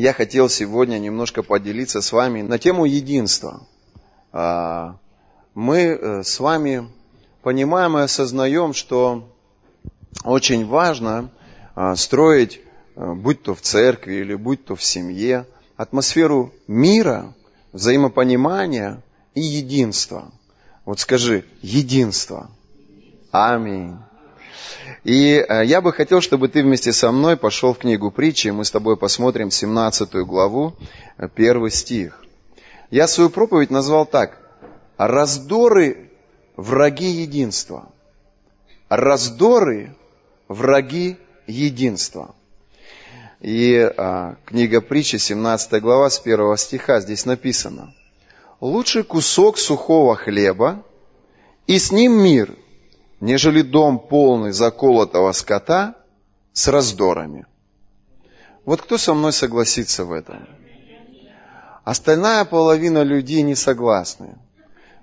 я хотел сегодня немножко поделиться с вами на тему единства. А, мы э, с вами понимаем и осознаем, что очень важно а, строить, э, будь то в церкви или будь то в семье, атмосферу мира, взаимопонимания и единства. Вот скажи, единство. Аминь. И э, я бы хотел, чтобы ты вместе со мной пошел в книгу притчи, и мы с тобой посмотрим 17 главу, э, первый стих. Я свою проповедь назвал так. Раздоры – враги единства. Раздоры – враги единства. И а, книга притчи, 17 глава, с первого стиха, здесь написано. «Лучший кусок сухого хлеба, и с ним мир, нежели дом полный заколотого скота с раздорами». Вот кто со мной согласится в этом? Остальная половина людей не согласны.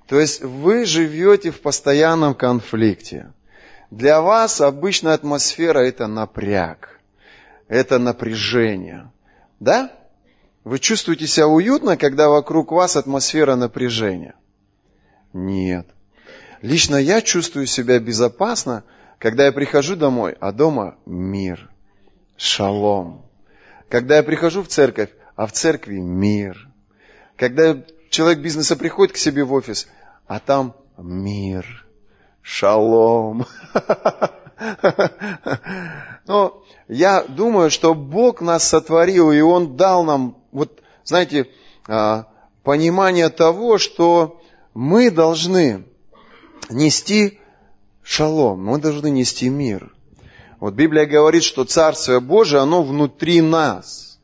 То есть вы живете в постоянном конфликте. Для вас обычная атмосфера это напряг это напряжение. Да? Вы чувствуете себя уютно, когда вокруг вас атмосфера напряжения? Нет. Лично я чувствую себя безопасно, когда я прихожу домой, а дома мир, шалом. Когда я прихожу в церковь, а в церкви мир. Когда человек бизнеса приходит к себе в офис, а там мир, шалом. Но я думаю, что Бог нас сотворил, и Он дал нам, вот, знаете, а, понимание того, что мы должны нести шалом, мы должны нести мир. Вот Библия говорит, что Царствие Божие, оно внутри нас.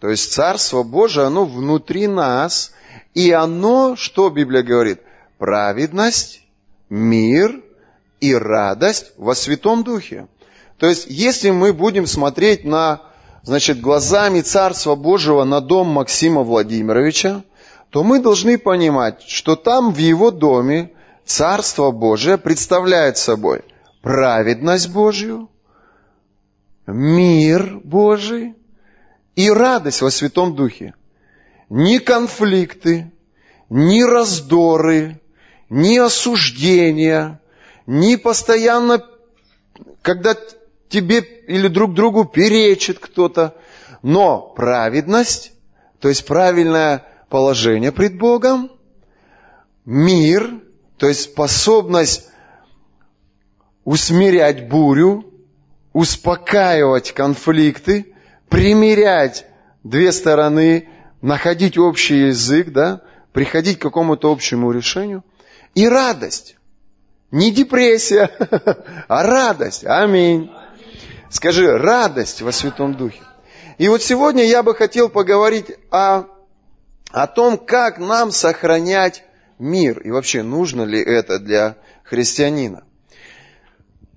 То есть Царство Божие, оно внутри нас, и оно, что Библия говорит? Праведность, мир и радость во Святом Духе. То есть, если мы будем смотреть на, значит, глазами Царства Божьего на дом Максима Владимировича, то мы должны понимать, что там в его доме Царство Божие представляет собой праведность Божью, мир Божий и радость во Святом Духе. Ни конфликты, ни раздоры, ни осуждения, ни постоянно, когда тебе или друг другу перечит кто-то. Но праведность, то есть правильное положение пред Богом, мир, то есть способность усмирять бурю, успокаивать конфликты, примирять две стороны, находить общий язык, да, приходить к какому-то общему решению. И радость. Не депрессия, а радость. Аминь. Скажи, радость во Святом Духе. И вот сегодня я бы хотел поговорить о, о том, как нам сохранять мир. И вообще, нужно ли это для христианина.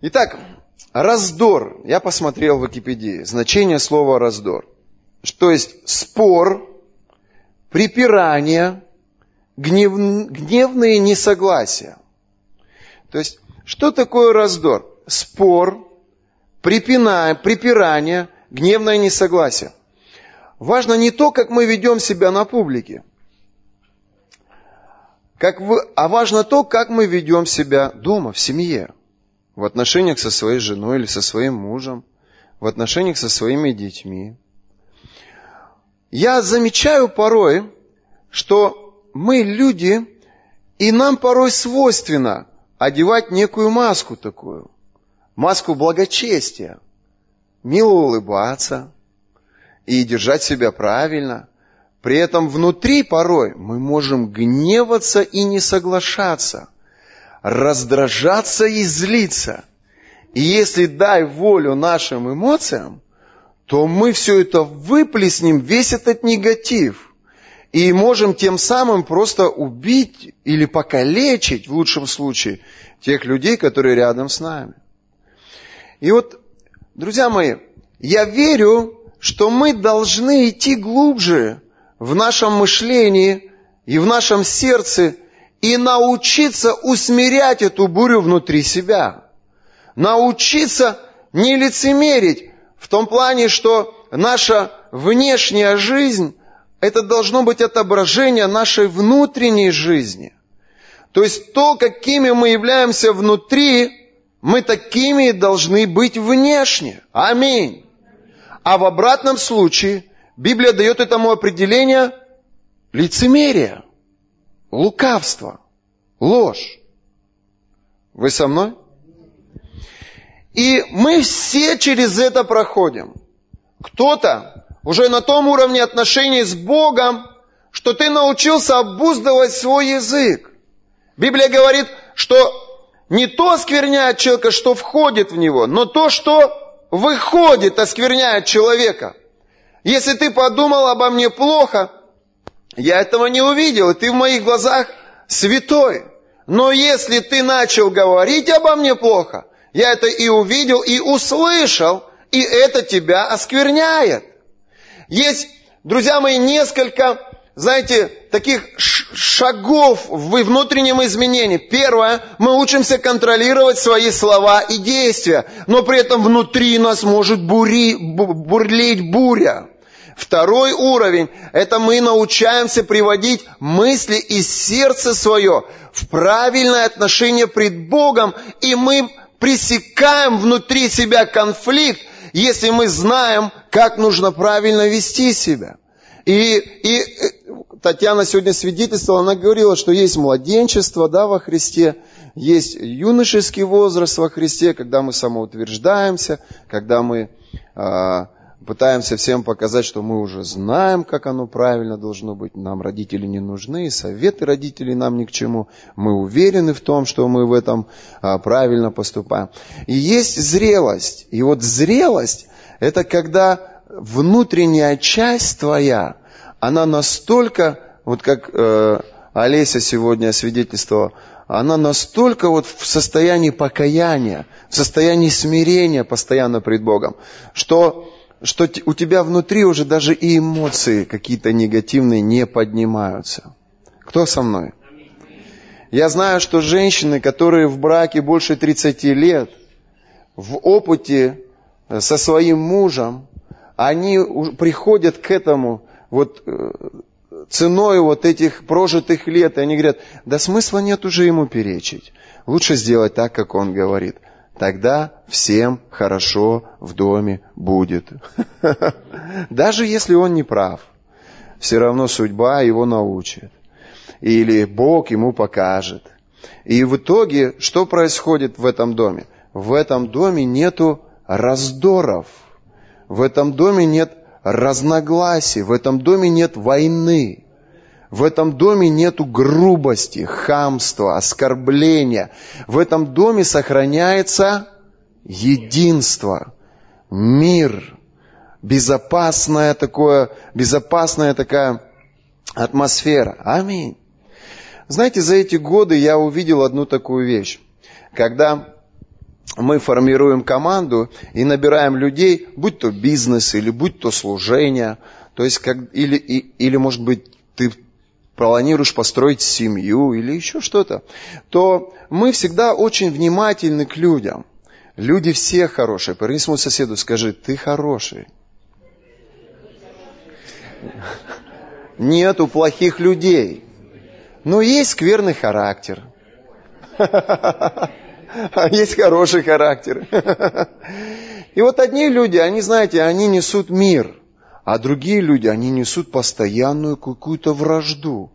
Итак, раздор. Я посмотрел в Википедии. Значение слова раздор. То есть спор, припирание, гнев, гневные несогласия. То есть, что такое раздор? Спор, припиная, припирание, гневное несогласие. Важно не то, как мы ведем себя на публике, как вы, а важно то, как мы ведем себя дома, в семье, в отношениях со своей женой или со своим мужем, в отношениях со своими детьми. Я замечаю порой, что мы люди, и нам порой свойственно одевать некую маску такую – маску благочестия, мило улыбаться. И держать себя правильно. При этом внутри порой мы можем гневаться и не соглашаться, раздражаться и злиться. И если дай волю нашим эмоциям, то мы все это выплеснем, весь этот негатив. И можем тем самым просто убить или покалечить, в лучшем случае, тех людей, которые рядом с нами. И вот, друзья мои, я верю, что мы должны идти глубже в нашем мышлении и в нашем сердце и научиться усмирять эту бурю внутри себя. Научиться не лицемерить в том плане, что наша внешняя жизнь, это должно быть отображение нашей внутренней жизни. То есть то, какими мы являемся внутри, мы такими должны быть внешне. Аминь. А в обратном случае Библия дает этому определение лицемерие, лукавство, ложь. Вы со мной? И мы все через это проходим. Кто-то уже на том уровне отношений с Богом, что ты научился обуздывать свой язык. Библия говорит, что не то оскверняет человека, что входит в него, но то, что выходит, оскверняет человека. Если ты подумал обо мне плохо, я этого не увидел, и ты в моих глазах святой. Но если ты начал говорить обо мне плохо, я это и увидел, и услышал, и это тебя оскверняет. Есть, друзья мои, несколько, знаете, таких шагов в внутреннем изменении. Первое, мы учимся контролировать свои слова и действия, но при этом внутри нас может бури, бурлить буря. Второй уровень – это мы научаемся приводить мысли и сердце свое в правильное отношение пред Богом, и мы пресекаем внутри себя конфликт, если мы знаем, как нужно правильно вести себя. И, и э, Татьяна сегодня свидетельствовала, она говорила, что есть младенчество да, во Христе, есть юношеский возраст во Христе, когда мы самоутверждаемся, когда мы э, пытаемся всем показать, что мы уже знаем, как оно правильно должно быть. Нам родители не нужны, советы родителей нам ни к чему. Мы уверены в том, что мы в этом а, правильно поступаем. И есть зрелость. И вот зрелость – это когда внутренняя часть твоя, она настолько, вот как э, Олеся сегодня свидетельствовала, она настолько вот в состоянии покаяния, в состоянии смирения постоянно пред Богом, что что у тебя внутри уже даже и эмоции какие-то негативные не поднимаются. Кто со мной? Я знаю, что женщины, которые в браке больше 30 лет, в опыте э, со своим мужем, они приходят к этому вот э, ценой вот этих прожитых лет, и они говорят, да смысла нет уже ему перечить. Лучше сделать так, как он говорит тогда всем хорошо в доме будет. Даже если он не прав, все равно судьба его научит. Или Бог ему покажет. И в итоге, что происходит в этом доме? В этом доме нету раздоров. В этом доме нет разногласий. В этом доме нет войны. В этом доме нету грубости, хамства, оскорбления. В этом доме сохраняется единство, мир, безопасная такое, безопасная такая атмосфера. Аминь. Знаете, за эти годы я увидел одну такую вещь. Когда мы формируем команду и набираем людей, будь то бизнес или будь то служение, то есть как, или, и, или может быть ты планируешь построить семью или еще что-то, то мы всегда очень внимательны к людям. Люди все хорошие. Повернись своему соседу, скажи, ты хороший. Нету плохих людей. Но есть скверный характер. А есть хороший характер. И вот одни люди, они, знаете, они несут мир. А другие люди, они несут постоянную какую-то вражду.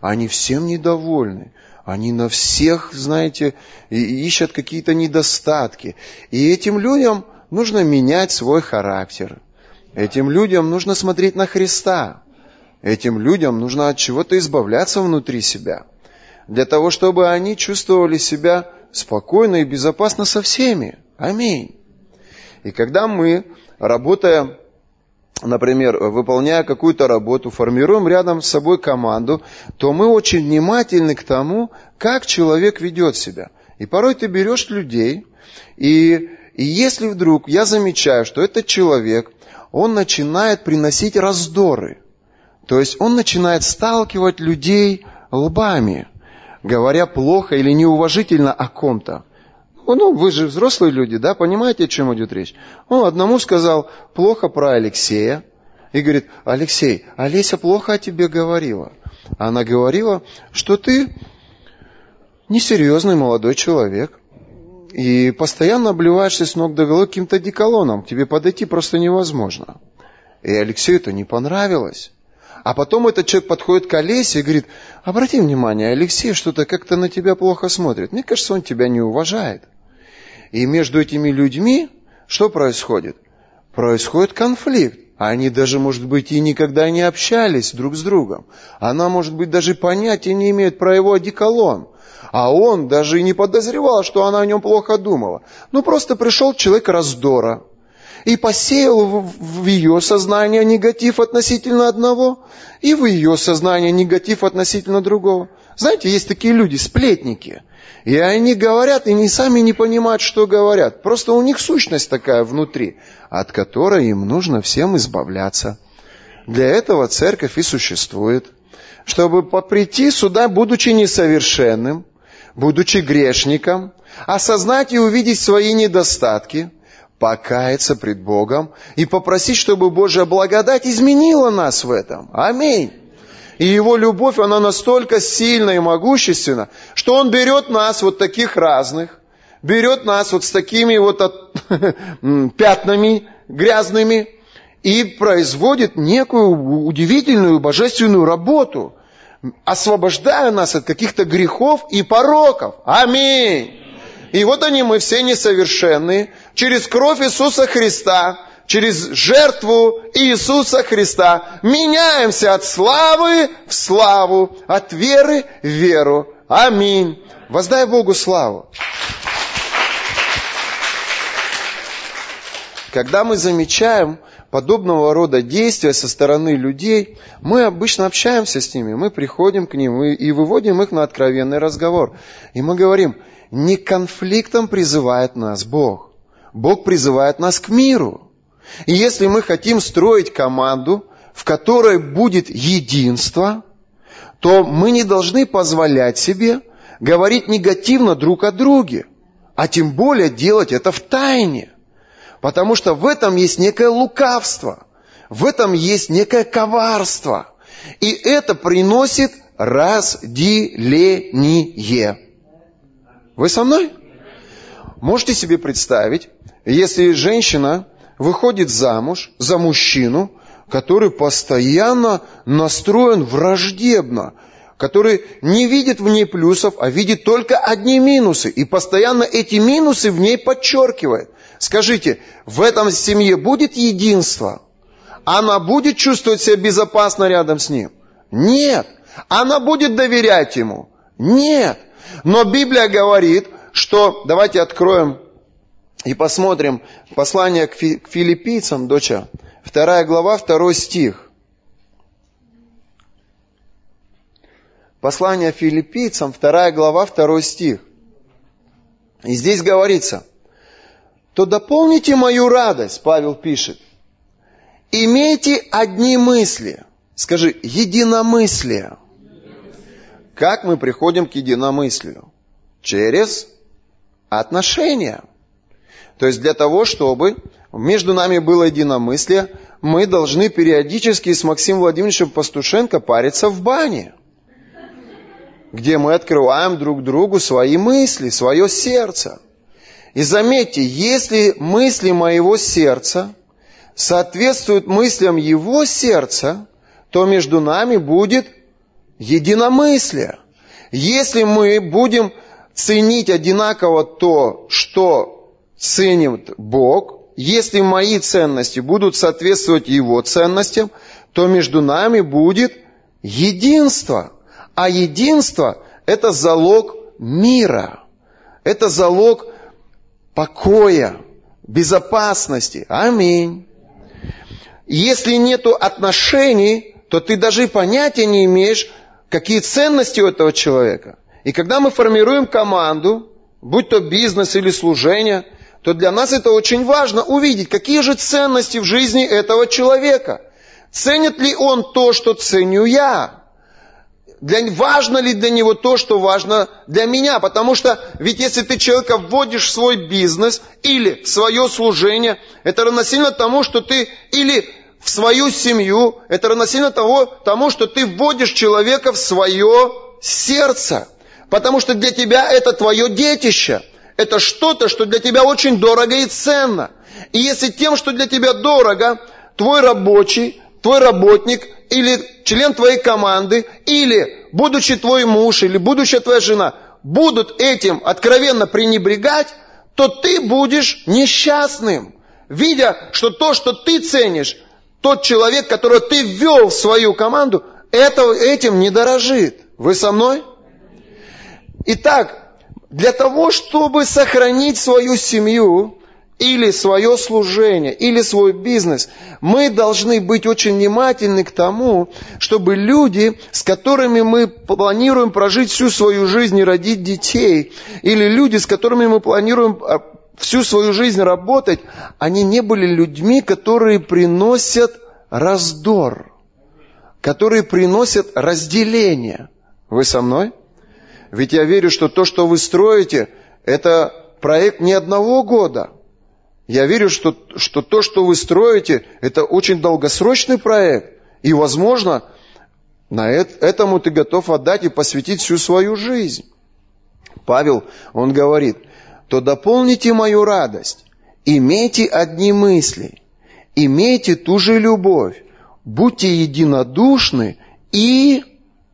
Они всем недовольны. Они на всех, знаете, ищут какие-то недостатки. И этим людям нужно менять свой характер. Этим людям нужно смотреть на Христа. Этим людям нужно от чего-то избавляться внутри себя. Для того, чтобы они чувствовали себя спокойно и безопасно со всеми. Аминь. И когда мы, работая например, выполняя какую-то работу, формируем рядом с собой команду, то мы очень внимательны к тому, как человек ведет себя. И порой ты берешь людей, и, и если вдруг я замечаю, что этот человек, он начинает приносить раздоры, то есть он начинает сталкивать людей лбами, говоря плохо или неуважительно о ком-то. Ну, вы же взрослые люди, да, понимаете, о чем идет речь? Он одному сказал плохо про Алексея, и говорит, Алексей, Олеся плохо о тебе говорила. Она говорила, что ты несерьезный молодой человек. И постоянно обливаешься с ног до головы каким-то деколоном. К тебе подойти просто невозможно. И Алексею это не понравилось. А потом этот человек подходит к Олесе и говорит, обрати внимание, Алексей что-то как-то на тебя плохо смотрит. Мне кажется, он тебя не уважает. И между этими людьми что происходит? Происходит конфликт. Они даже, может быть, и никогда не общались друг с другом. Она, может быть, даже понятия не имеет про его одеколон. А он даже и не подозревал, что она о нем плохо думала. Ну, просто пришел человек раздора и посеял в ее сознание негатив относительно одного, и в ее сознание негатив относительно другого. Знаете, есть такие люди, сплетники. И они говорят, и не сами не понимают, что говорят. Просто у них сущность такая внутри, от которой им нужно всем избавляться. Для этого церковь и существует. Чтобы прийти сюда, будучи несовершенным, будучи грешником, осознать и увидеть свои недостатки, покаяться пред Богом и попросить, чтобы Божья благодать изменила нас в этом. Аминь. И Его любовь, она настолько сильна и могущественна, что Он берет нас вот таких разных, берет нас вот с такими вот от, пятнами грязными и производит некую удивительную божественную работу, освобождая нас от каких-то грехов и пороков. Аминь. И вот они, мы все несовершенные. Через кровь Иисуса Христа через жертву Иисуса Христа меняемся от славы в славу, от веры в веру. Аминь. Воздай Богу славу. Когда мы замечаем подобного рода действия со стороны людей, мы обычно общаемся с ними, мы приходим к ним и выводим их на откровенный разговор. И мы говорим, не конфликтом призывает нас Бог. Бог призывает нас к миру. И если мы хотим строить команду, в которой будет единство, то мы не должны позволять себе говорить негативно друг о друге, а тем более делать это в тайне. Потому что в этом есть некое лукавство, в этом есть некое коварство. И это приносит разделение. Вы со мной? Можете себе представить, если женщина выходит замуж за мужчину, который постоянно настроен враждебно, который не видит в ней плюсов, а видит только одни минусы, и постоянно эти минусы в ней подчеркивает. Скажите, в этом семье будет единство? Она будет чувствовать себя безопасно рядом с ним? Нет. Она будет доверять ему? Нет. Но Библия говорит, что, давайте откроем и посмотрим послание к филиппийцам, доча, вторая глава, второй стих. Послание филиппийцам, вторая глава, второй стих. И здесь говорится, то дополните мою радость, Павел пишет, имейте одни мысли. Скажи, единомыслие. Как мы приходим к единомыслию? Через отношения. То есть для того, чтобы между нами было единомыслие, мы должны периодически с Максимом Владимировичем Пастушенко париться в бане, где мы открываем друг другу свои мысли, свое сердце. И заметьте, если мысли моего сердца соответствуют мыслям его сердца, то между нами будет единомыслие. Если мы будем ценить одинаково то, что ценит Бог, если мои ценности будут соответствовать Его ценностям, то между нами будет единство. А единство – это залог мира. Это залог покоя, безопасности. Аминь. Если нету отношений, то ты даже и понятия не имеешь, какие ценности у этого человека. И когда мы формируем команду, будь то бизнес или служение – то для нас это очень важно увидеть, какие же ценности в жизни этого человека. Ценит ли он то, что ценю я? Для, важно ли для него то, что важно для меня? Потому что ведь если ты человека вводишь в свой бизнес или в свое служение, это равносильно тому, что ты или в свою семью, это равносильно того, тому, что ты вводишь человека в свое сердце. Потому что для тебя это твое детище. Это что-то, что для тебя очень дорого и ценно. И если тем, что для тебя дорого, твой рабочий, твой работник или член твоей команды, или будучи твой муж, или будущая твоя жена, будут этим откровенно пренебрегать, то ты будешь несчастным, видя, что то, что ты ценишь, тот человек, которого ты ввел в свою команду, это, этим не дорожит. Вы со мной? Итак, для того, чтобы сохранить свою семью, или свое служение, или свой бизнес, мы должны быть очень внимательны к тому, чтобы люди, с которыми мы планируем прожить всю свою жизнь и родить детей, или люди, с которыми мы планируем а, всю свою жизнь работать, они не были людьми, которые приносят раздор, которые приносят разделение. Вы со мной? Ведь я верю, что то, что вы строите, это проект не одного года. Я верю, что, что то, что вы строите, это очень долгосрочный проект. И, возможно, на этому ты готов отдать и посвятить всю свою жизнь. Павел, он говорит, то дополните мою радость, имейте одни мысли, имейте ту же любовь, будьте единодушны и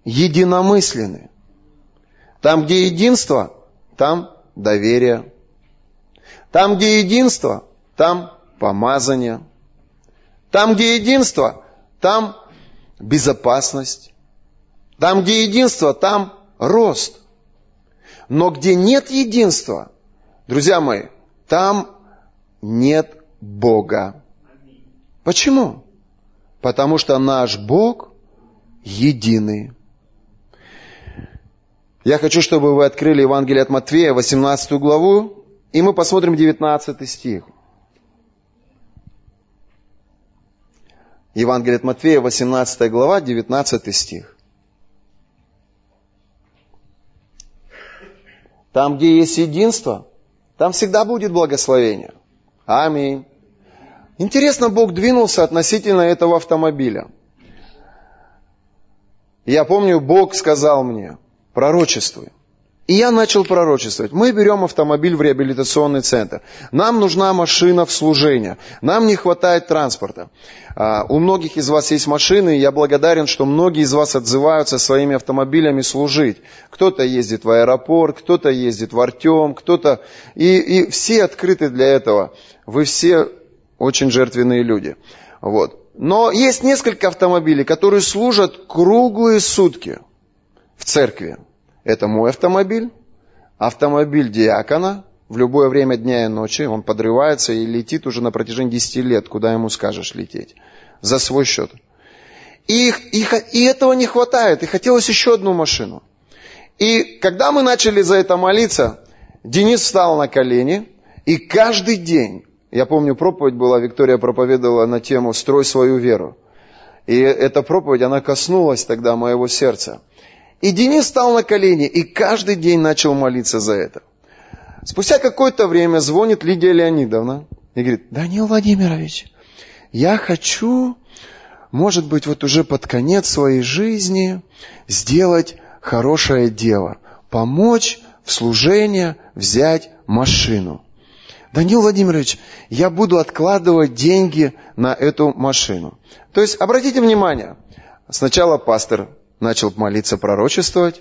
единомысленны. Там, где единство, там доверие. Там, где единство, там помазание. Там, где единство, там безопасность. Там, где единство, там рост. Но где нет единства, друзья мои, там нет Бога. Почему? Потому что наш Бог единый. Я хочу, чтобы вы открыли Евангелие от Матфея, 18 главу, и мы посмотрим 19 стих. Евангелие от Матфея, 18 глава, 19 стих. Там, где есть единство, там всегда будет благословение. Аминь. Интересно, Бог двинулся относительно этого автомобиля. Я помню, Бог сказал мне, пророчествуй. И я начал пророчествовать. Мы берем автомобиль в реабилитационный центр. Нам нужна машина в служение. Нам не хватает транспорта. А, у многих из вас есть машины, и я благодарен, что многие из вас отзываются своими автомобилями служить. Кто-то ездит в аэропорт, кто-то ездит в Артем, кто-то... И, и все открыты для этого. Вы все очень жертвенные люди. Вот. Но есть несколько автомобилей, которые служат круглые сутки в церкви. Это мой автомобиль, автомобиль диакона, в любое время дня и ночи он подрывается и летит уже на протяжении 10 лет, куда ему скажешь лететь, за свой счет. И, и, и этого не хватает, и хотелось еще одну машину. И когда мы начали за это молиться, Денис встал на колени, и каждый день, я помню, проповедь была, Виктория проповедовала на тему «Строй свою веру». И эта проповедь, она коснулась тогда моего сердца. И Денис стал на колени и каждый день начал молиться за это. Спустя какое-то время звонит Лидия Леонидовна и говорит, Данил Владимирович, я хочу, может быть, вот уже под конец своей жизни сделать хорошее дело, помочь в служение взять машину. Данил Владимирович, я буду откладывать деньги на эту машину. То есть, обратите внимание, сначала пастор начал молиться, пророчествовать.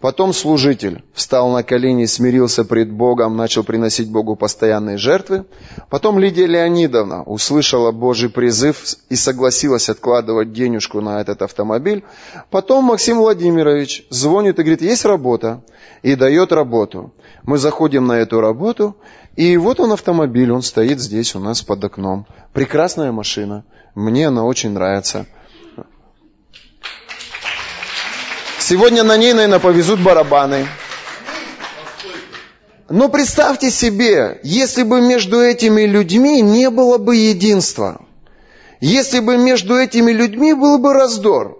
Потом служитель встал на колени, смирился пред Богом, начал приносить Богу постоянные жертвы. Потом Лидия Леонидовна услышала Божий призыв и согласилась откладывать денежку на этот автомобиль. Потом Максим Владимирович звонит и говорит, есть работа, и дает работу. Мы заходим на эту работу, и вот он автомобиль, он стоит здесь у нас под окном. Прекрасная машина, мне она очень нравится. Сегодня на ней, наверное, повезут барабаны. Но представьте себе, если бы между этими людьми не было бы единства, если бы между этими людьми был бы раздор.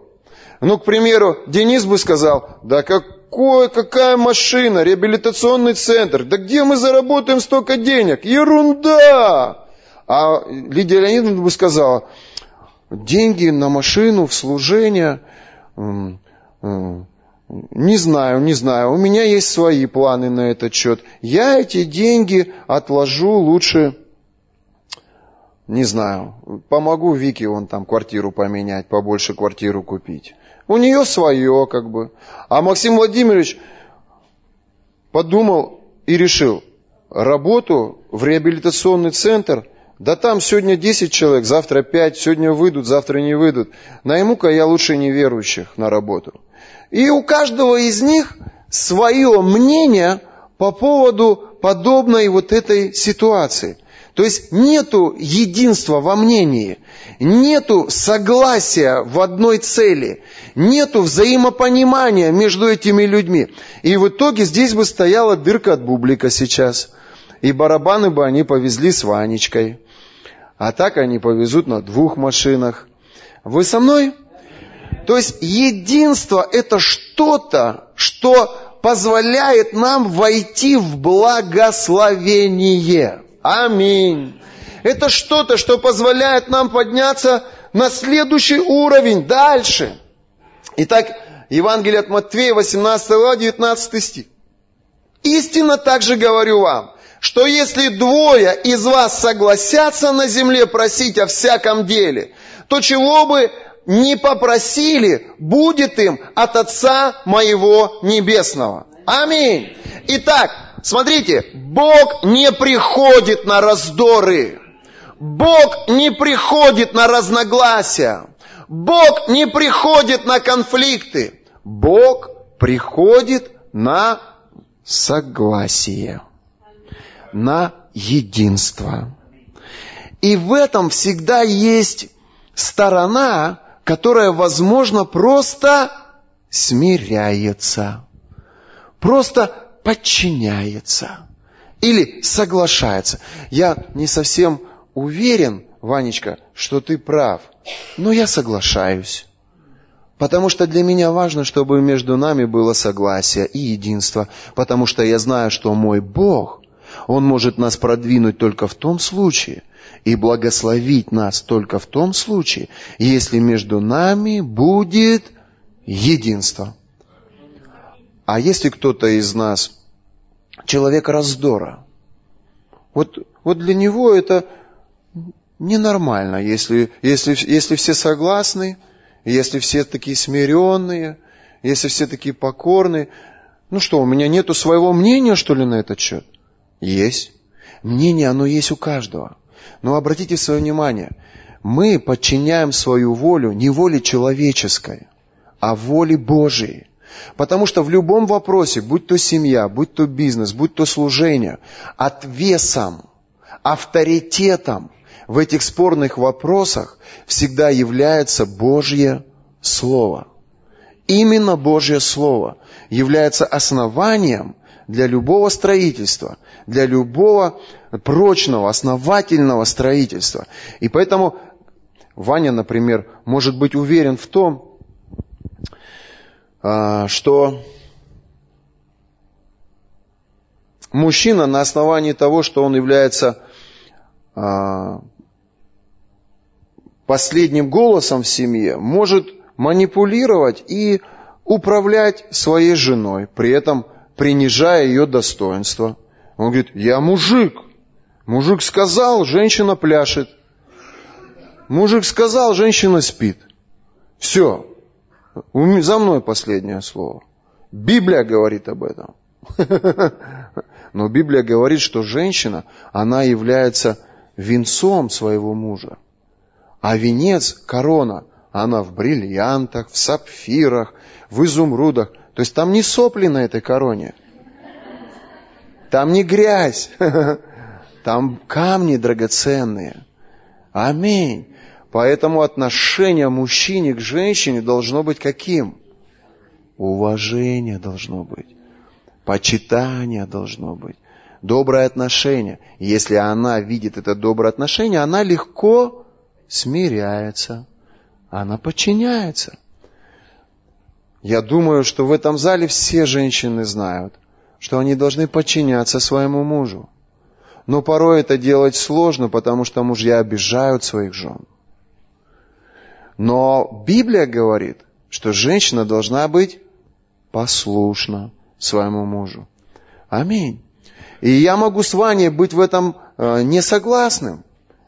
Ну, к примеру, Денис бы сказал, да какой, какая машина, реабилитационный центр, да где мы заработаем столько денег? Ерунда! А Лидия Леонидовна бы сказала, деньги на машину, в служение. Не знаю, не знаю. У меня есть свои планы на этот счет. Я эти деньги отложу лучше, не знаю, помогу Вике вон там квартиру поменять, побольше квартиру купить. У нее свое как бы. А Максим Владимирович подумал и решил, работу в реабилитационный центр, да там сегодня 10 человек, завтра 5, сегодня выйдут, завтра не выйдут. Найму-ка я лучше неверующих на работу. И у каждого из них свое мнение по поводу подобной вот этой ситуации. То есть нету единства во мнении, нету согласия в одной цели, нету взаимопонимания между этими людьми. И в итоге здесь бы стояла дырка от бублика сейчас. И барабаны бы они повезли с Ванечкой. А так они повезут на двух машинах. Вы со мной? То есть единство это что-то, что позволяет нам войти в благословение. Аминь. Это что-то, что позволяет нам подняться на следующий уровень, дальше. Итак, Евангелие от Матфея, 18 глава, 19 стих. Истинно также говорю вам, что если двое из вас согласятся на земле просить о всяком деле, то чего бы не попросили, будет им от Отца моего Небесного. Аминь. Итак, Смотрите, Бог не приходит на раздоры. Бог не приходит на разногласия. Бог не приходит на конфликты. Бог приходит на согласие, на единство. И в этом всегда есть сторона, которая, возможно, просто смиряется. Просто подчиняется или соглашается. Я не совсем уверен, Ванечка, что ты прав, но я соглашаюсь. Потому что для меня важно, чтобы между нами было согласие и единство. Потому что я знаю, что мой Бог, Он может нас продвинуть только в том случае и благословить нас только в том случае, если между нами будет единство. А если кто-то из нас человек раздора, вот, вот для него это ненормально, если, если, если все согласны, если все такие смиренные, если все такие покорные. Ну что, у меня нету своего мнения, что ли, на этот счет? Есть. Мнение, оно есть у каждого. Но обратите свое внимание, мы подчиняем свою волю не воле человеческой, а воле Божией. Потому что в любом вопросе, будь то семья, будь то бизнес, будь то служение, отвесом, авторитетом в этих спорных вопросах всегда является Божье Слово. Именно Божье Слово является основанием для любого строительства, для любого прочного, основательного строительства. И поэтому Ваня, например, может быть уверен в том, а, что мужчина на основании того, что он является а, последним голосом в семье, может манипулировать и управлять своей женой, при этом принижая ее достоинство. Он говорит, я мужик. Мужик сказал, женщина пляшет. Мужик сказал, женщина спит. Все, за мной последнее слово. Библия говорит об этом. Но Библия говорит, что женщина, она является венцом своего мужа. А венец, корона, она в бриллиантах, в сапфирах, в изумрудах. То есть там не сопли на этой короне. Там не грязь. Там камни драгоценные. Аминь. Поэтому отношение мужчине к женщине должно быть каким? Уважение должно быть. Почитание должно быть. Доброе отношение. если она видит это доброе отношение, она легко смиряется. Она подчиняется. Я думаю, что в этом зале все женщины знают, что они должны подчиняться своему мужу. Но порой это делать сложно, потому что мужья обижают своих жен. Но Библия говорит, что женщина должна быть послушна своему мужу. Аминь. И я могу с Ваней быть в этом э, несогласным.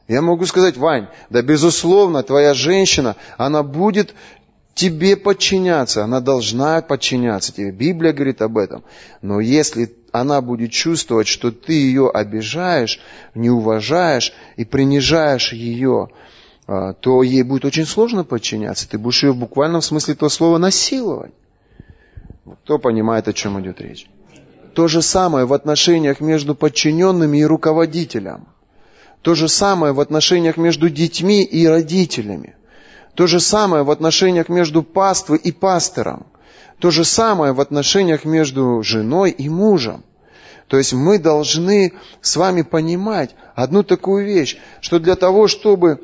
Я могу сказать, Вань, да безусловно, твоя женщина, она будет тебе подчиняться, она должна подчиняться тебе. Библия говорит об этом. Но если она будет чувствовать, что ты ее обижаешь, не уважаешь и принижаешь ее, а, то ей будет очень сложно подчиняться. Ты будешь ее в буквальном смысле этого слова насиловать. Кто понимает, о чем идет речь? То же самое в отношениях между подчиненными и руководителем. То же самое в отношениях между детьми и родителями. То же самое в отношениях между паствой и пастором. То же самое в отношениях между женой и мужем. То есть мы должны с вами понимать одну такую вещь, что для того, чтобы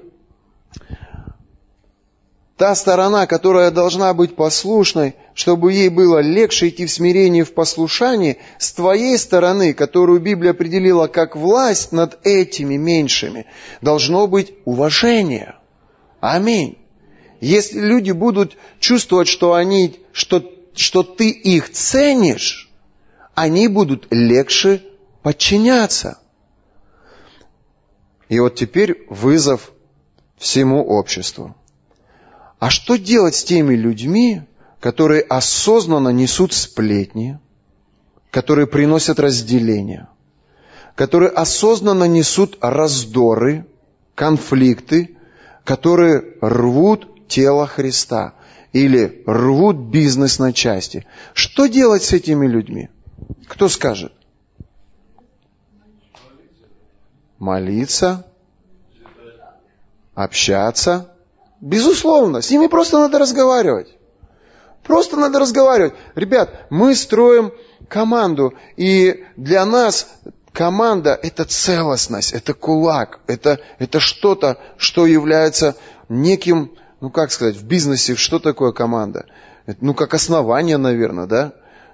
та сторона, которая должна быть послушной, чтобы ей было легче идти в смирении, в послушании, с твоей стороны, которую Библия определила как власть над этими меньшими, должно быть уважение. Аминь. Если люди будут чувствовать, что, они, что, что ты их ценишь, они будут легче подчиняться. И вот теперь вызов всему обществу. А что делать с теми людьми, которые осознанно несут сплетни, которые приносят разделение, которые осознанно несут раздоры, конфликты, которые рвут тело Христа или рвут бизнес на части. Что делать с этими людьми? Кто скажет? Молиться, общаться. Безусловно, с ними просто надо разговаривать. Просто надо разговаривать. Ребят, мы строим команду, и для нас команда – это целостность, это кулак, это, это что-то, что является неким ну как сказать, в бизнесе что такое команда? Ну как основание, наверное, да?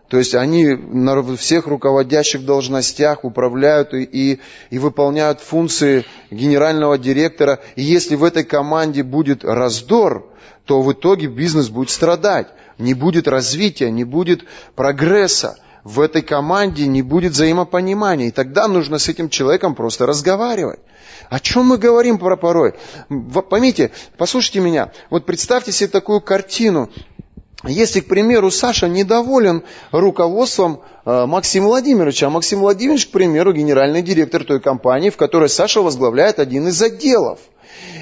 То есть они на всех руководящих должностях управляют и, и, и выполняют функции генерального директора. И если в этой команде будет раздор, то в итоге бизнес будет страдать. Не будет развития, не будет прогресса. В этой команде не будет взаимопонимания. И тогда нужно с этим человеком просто разговаривать. О чем мы говорим порой? Поймите, послушайте меня. Вот представьте себе такую картину. Если, к примеру, Саша недоволен руководством э, Максима Владимировича, а Максим Владимирович, к примеру, генеральный директор той компании, в которой Саша возглавляет один из отделов –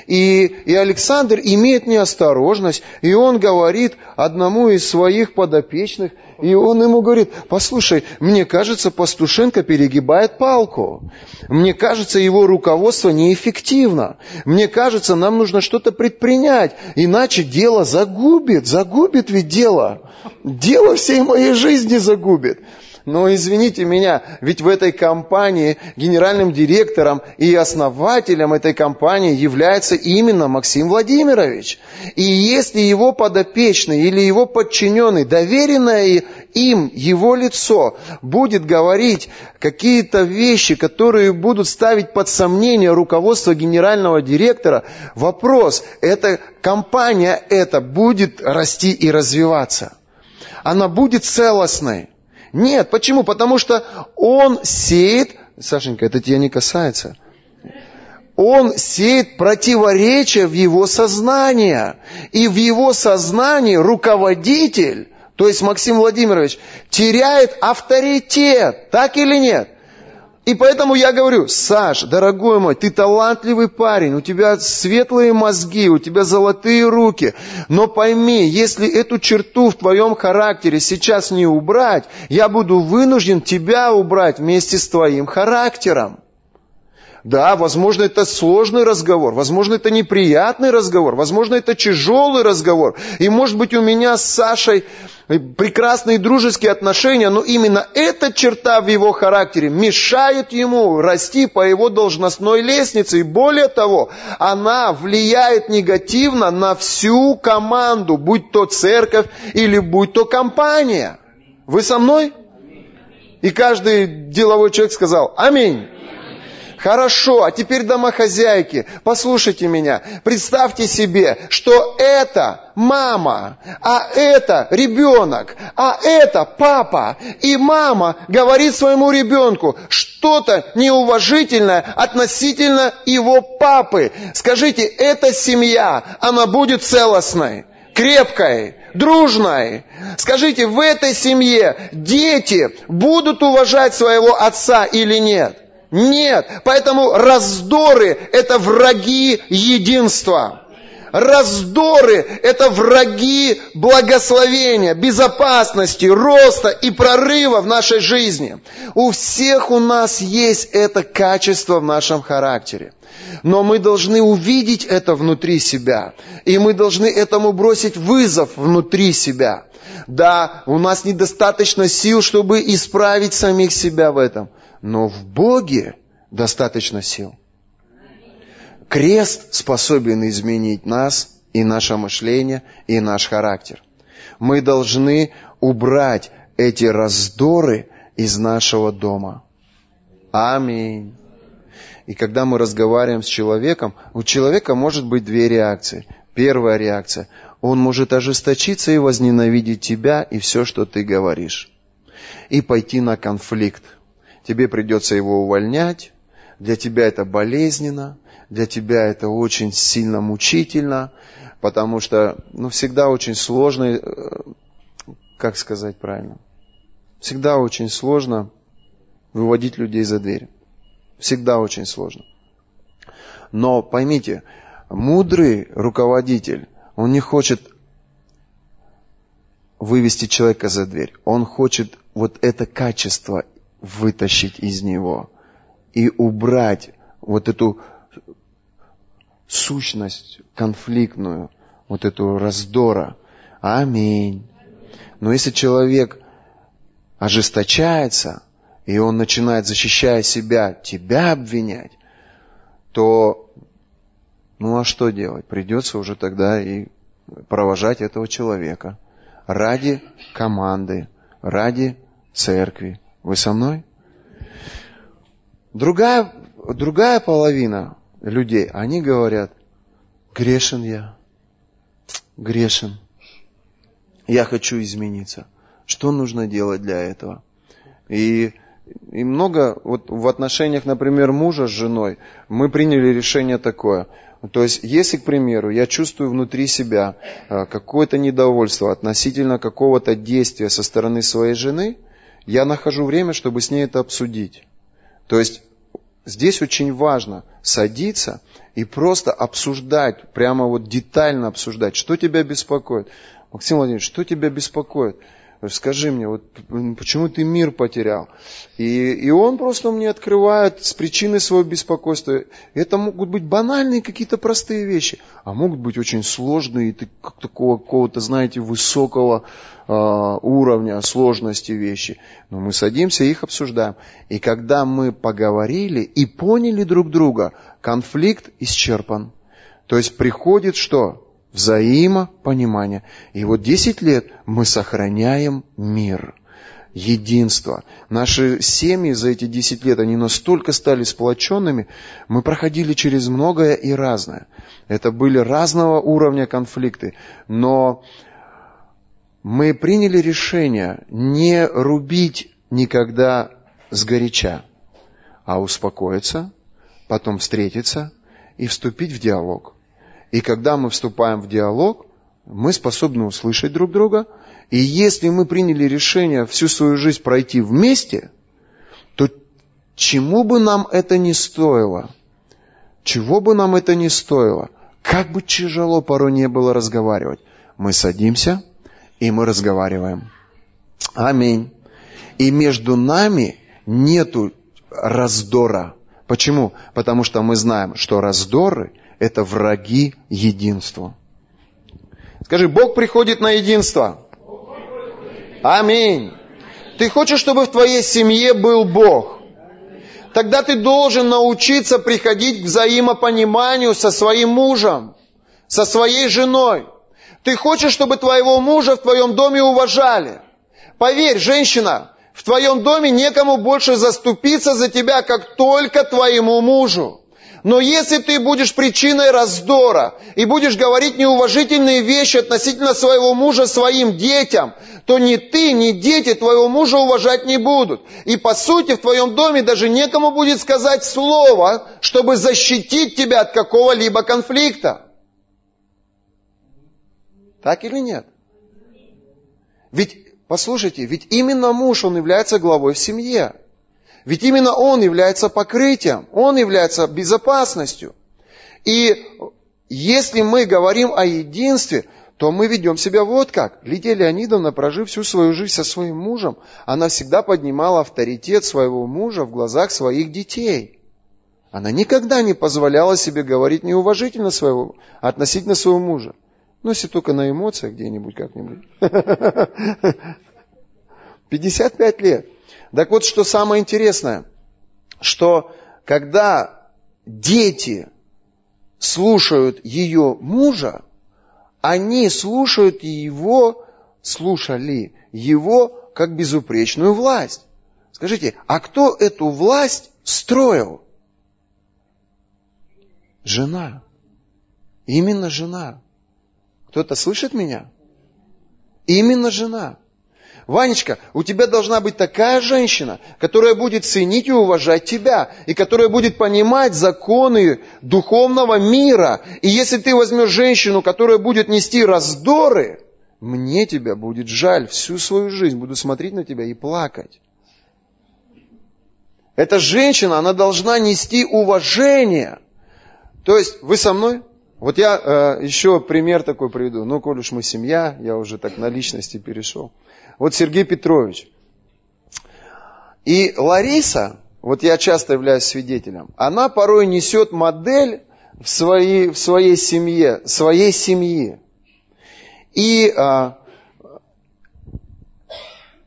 и, и Александр имеет неосторожность, и он говорит одному из своих подопечных, и он ему говорит, послушай, мне кажется, Пастушенко перегибает палку. Мне кажется, его руководство неэффективно. Мне кажется, нам нужно что-то предпринять, иначе дело загубит, загубит ведь дело. Дело всей моей жизни загубит. Но извините меня, ведь в этой компании генеральным директором и основателем этой компании является именно Максим Владимирович. И если его подопечный или его подчиненный, доверенное им его лицо, будет говорить какие-то вещи, которые будут ставить под сомнение руководство генерального директора, вопрос, эта компания эта будет расти и развиваться. Она будет целостной. Нет, почему? Потому что он сеет, Сашенька, это тебя не касается, он сеет противоречие в его сознание. И в его сознании руководитель, то есть Максим Владимирович, теряет авторитет. Так или нет? И поэтому я говорю, Саш, дорогой мой, ты талантливый парень, у тебя светлые мозги, у тебя золотые руки. Но пойми, если эту черту в твоем характере сейчас не убрать, я буду вынужден тебя убрать вместе с твоим характером. Да, возможно, это сложный разговор, возможно, это неприятный разговор, возможно, это тяжелый разговор. И, может быть, у меня с Сашей прекрасные дружеские отношения, но именно эта черта в его характере мешает ему расти по его должностной лестнице. И более того, она влияет негативно на всю команду, будь то церковь или будь то компания. Вы со мной? И каждый деловой человек сказал «Аминь». Хорошо, а теперь домохозяйки, послушайте меня. Представьте себе, что это мама, а это ребенок, а это папа. И мама говорит своему ребенку что-то неуважительное относительно его папы. Скажите, эта семья, она будет целостной, крепкой, дружной. Скажите, в этой семье дети будут уважать своего отца или нет? Нет. Поэтому раздоры – это враги единства. Раздоры – это враги благословения, безопасности, роста и прорыва в нашей жизни. У всех у нас есть это качество в нашем характере. Но мы должны увидеть это внутри себя. И мы должны этому бросить вызов внутри себя. Да, у нас недостаточно сил, чтобы исправить самих себя в этом. Но в Боге достаточно сил. Крест способен изменить нас и наше мышление, и наш характер. Мы должны убрать эти раздоры из нашего дома. Аминь. И когда мы разговариваем с человеком, у человека может быть две реакции. Первая реакция. Он может ожесточиться и возненавидеть тебя и все, что ты говоришь. И пойти на конфликт. Тебе придется его увольнять. Для тебя это болезненно. Для тебя это очень сильно мучительно. Потому что ну, всегда очень сложно, э, как сказать правильно, всегда очень сложно выводить людей за дверь. Всегда очень сложно. Но поймите, мудрый руководитель, он не хочет вывести человека за дверь. Он хочет вот это качество вытащить из него и убрать вот эту сущность конфликтную, вот эту раздора. Аминь. Но если человек ожесточается, и он начинает, защищая себя, тебя обвинять, то, ну а что делать? Придется уже тогда и провожать этого человека ради команды, ради церкви. Вы со мной? Другая, другая половина людей, они говорят, грешен я, грешен, я хочу измениться. Что нужно делать для этого? И и много, вот в отношениях, например, мужа с женой, мы приняли решение такое. То есть, если, к примеру, я чувствую внутри себя э, какое-то недовольство относительно какого-то действия со стороны своей жены, я нахожу время, чтобы с ней это обсудить. То есть, здесь очень важно садиться и просто обсуждать, прямо вот детально обсуждать, что тебя беспокоит. Максим Владимирович, что тебя беспокоит? Скажи мне, вот почему ты мир потерял? И, и он просто мне открывает с причины своего беспокойства. Это могут быть банальные какие-то простые вещи, а могут быть очень сложные, и как такого какого-то, знаете, высокого э, уровня сложности вещи. Но мы садимся и их обсуждаем. И когда мы поговорили и поняли друг друга, конфликт исчерпан. То есть приходит что? Взаимопонимание. И вот 10 лет мы сохраняем мир, единство. Наши семьи за эти 10 лет, они настолько стали сплоченными, мы проходили через многое и разное. Это были разного уровня конфликты, но мы приняли решение не рубить никогда сгоряча, а успокоиться, потом встретиться и вступить в диалог. И когда мы вступаем в диалог, мы способны услышать друг друга. И если мы приняли решение всю свою жизнь пройти вместе, то чему бы нам это ни стоило, чего бы нам это ни стоило, как бы тяжело порой не было разговаривать, мы садимся и мы разговариваем. Аминь. И между нами нету раздора. Почему? Потому что мы знаем, что раздоры – это враги единства. Скажи, Бог приходит на единство. Аминь. Ты хочешь, чтобы в твоей семье был Бог? Тогда ты должен научиться приходить к взаимопониманию со своим мужем, со своей женой. Ты хочешь, чтобы твоего мужа в твоем доме уважали? Поверь, женщина, В твоем доме некому больше заступиться за тебя, как только твоему мужу. Но если ты будешь причиной раздора и будешь говорить неуважительные вещи относительно своего мужа своим детям, то ни ты, ни дети твоего мужа уважать не будут. И по сути в твоем доме даже некому будет сказать слово, чтобы защитить тебя от какого-либо конфликта. Так или нет? Ведь, послушайте, ведь именно муж, он является главой в семье. Ведь именно он является покрытием, он является безопасностью. И если мы говорим о единстве, то мы ведем себя вот как. Лидия Леонидовна, прожив всю свою жизнь со своим мужем, она всегда поднимала авторитет своего мужа в глазах своих детей. Она никогда не позволяла себе говорить неуважительно своего, относительно своего мужа. Ну, если только на эмоциях где-нибудь как-нибудь. 55 лет. Так вот, что самое интересное, что когда дети слушают ее мужа, они слушают его, слушали его как безупречную власть. Скажите, а кто эту власть строил? Жена. Именно жена. Кто-то слышит меня? Именно жена. Ванечка, у тебя должна быть такая женщина, которая будет ценить и уважать тебя, и которая будет понимать законы духовного мира. И если ты возьмешь женщину, которая будет нести раздоры, мне тебя будет жаль всю свою жизнь, буду смотреть на тебя и плакать. Эта женщина, она должна нести уважение. То есть, вы со мной? Вот я э, еще пример такой приведу. Ну, коль уж мы семья, я уже так на личности перешел. Вот Сергей Петрович. И Лариса, вот я часто являюсь свидетелем, она порой несет модель в своей, в своей семье, своей семьи. И, а,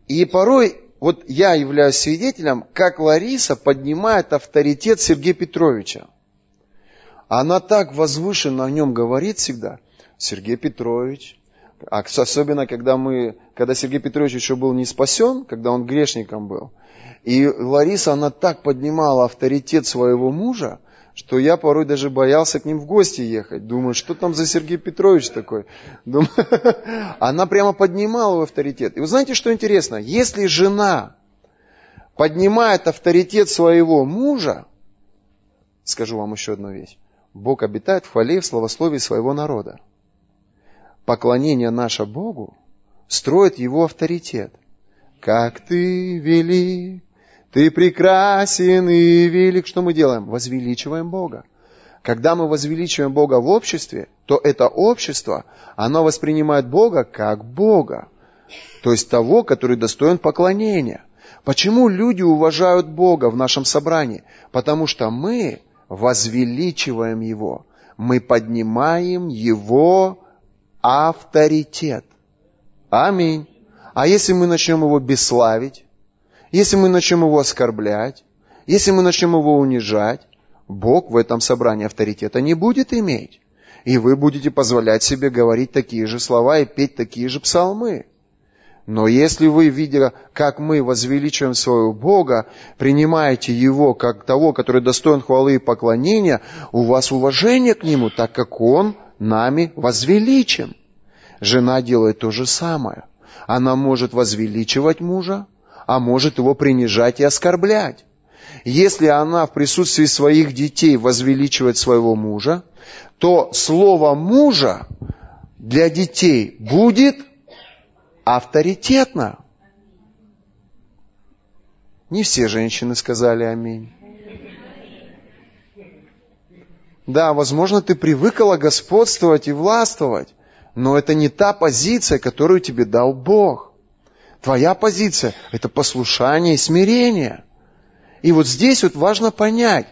и порой вот я являюсь свидетелем, как Лариса поднимает авторитет Сергея Петровича. Она так возвышенно о нем говорит всегда. Сергей Петрович, а особенно, когда, мы, когда Сергей Петрович еще был не спасен, когда он грешником был. И Лариса, она так поднимала авторитет своего мужа, что я порой даже боялся к ним в гости ехать. Думаю, что там за Сергей Петрович такой? Думаю, она прямо поднимала его авторитет. И вы знаете, что интересно? Если жена поднимает авторитет своего мужа, скажу вам еще одну вещь. Бог обитает в хвале и в славословии своего народа поклонение наше Богу строит его авторитет. Как ты велик, ты прекрасен и велик. Что мы делаем? Возвеличиваем Бога. Когда мы возвеличиваем Бога в обществе, то это общество, оно воспринимает Бога как Бога. То есть того, который достоин поклонения. Почему люди уважают Бога в нашем собрании? Потому что мы возвеличиваем Его. Мы поднимаем Его авторитет. Аминь. А если мы начнем его бесславить, если мы начнем его оскорблять, если мы начнем его унижать, Бог в этом собрании авторитета не будет иметь. И вы будете позволять себе говорить такие же слова и петь такие же псалмы. Но если вы, видя, как мы возвеличиваем своего Бога, принимаете Его как того, который достоин хвалы и поклонения, у вас уважение к Нему, так как Он нами возвеличен. Жена делает то же самое. Она может возвеличивать мужа, а может его принижать и оскорблять. Если она в присутствии своих детей возвеличивает своего мужа, то слово мужа для детей будет авторитетно. Не все женщины сказали аминь. Да, возможно, ты привыкла господствовать и властвовать, но это не та позиция, которую тебе дал Бог. Твоя позиция – это послушание и смирение. И вот здесь вот важно понять,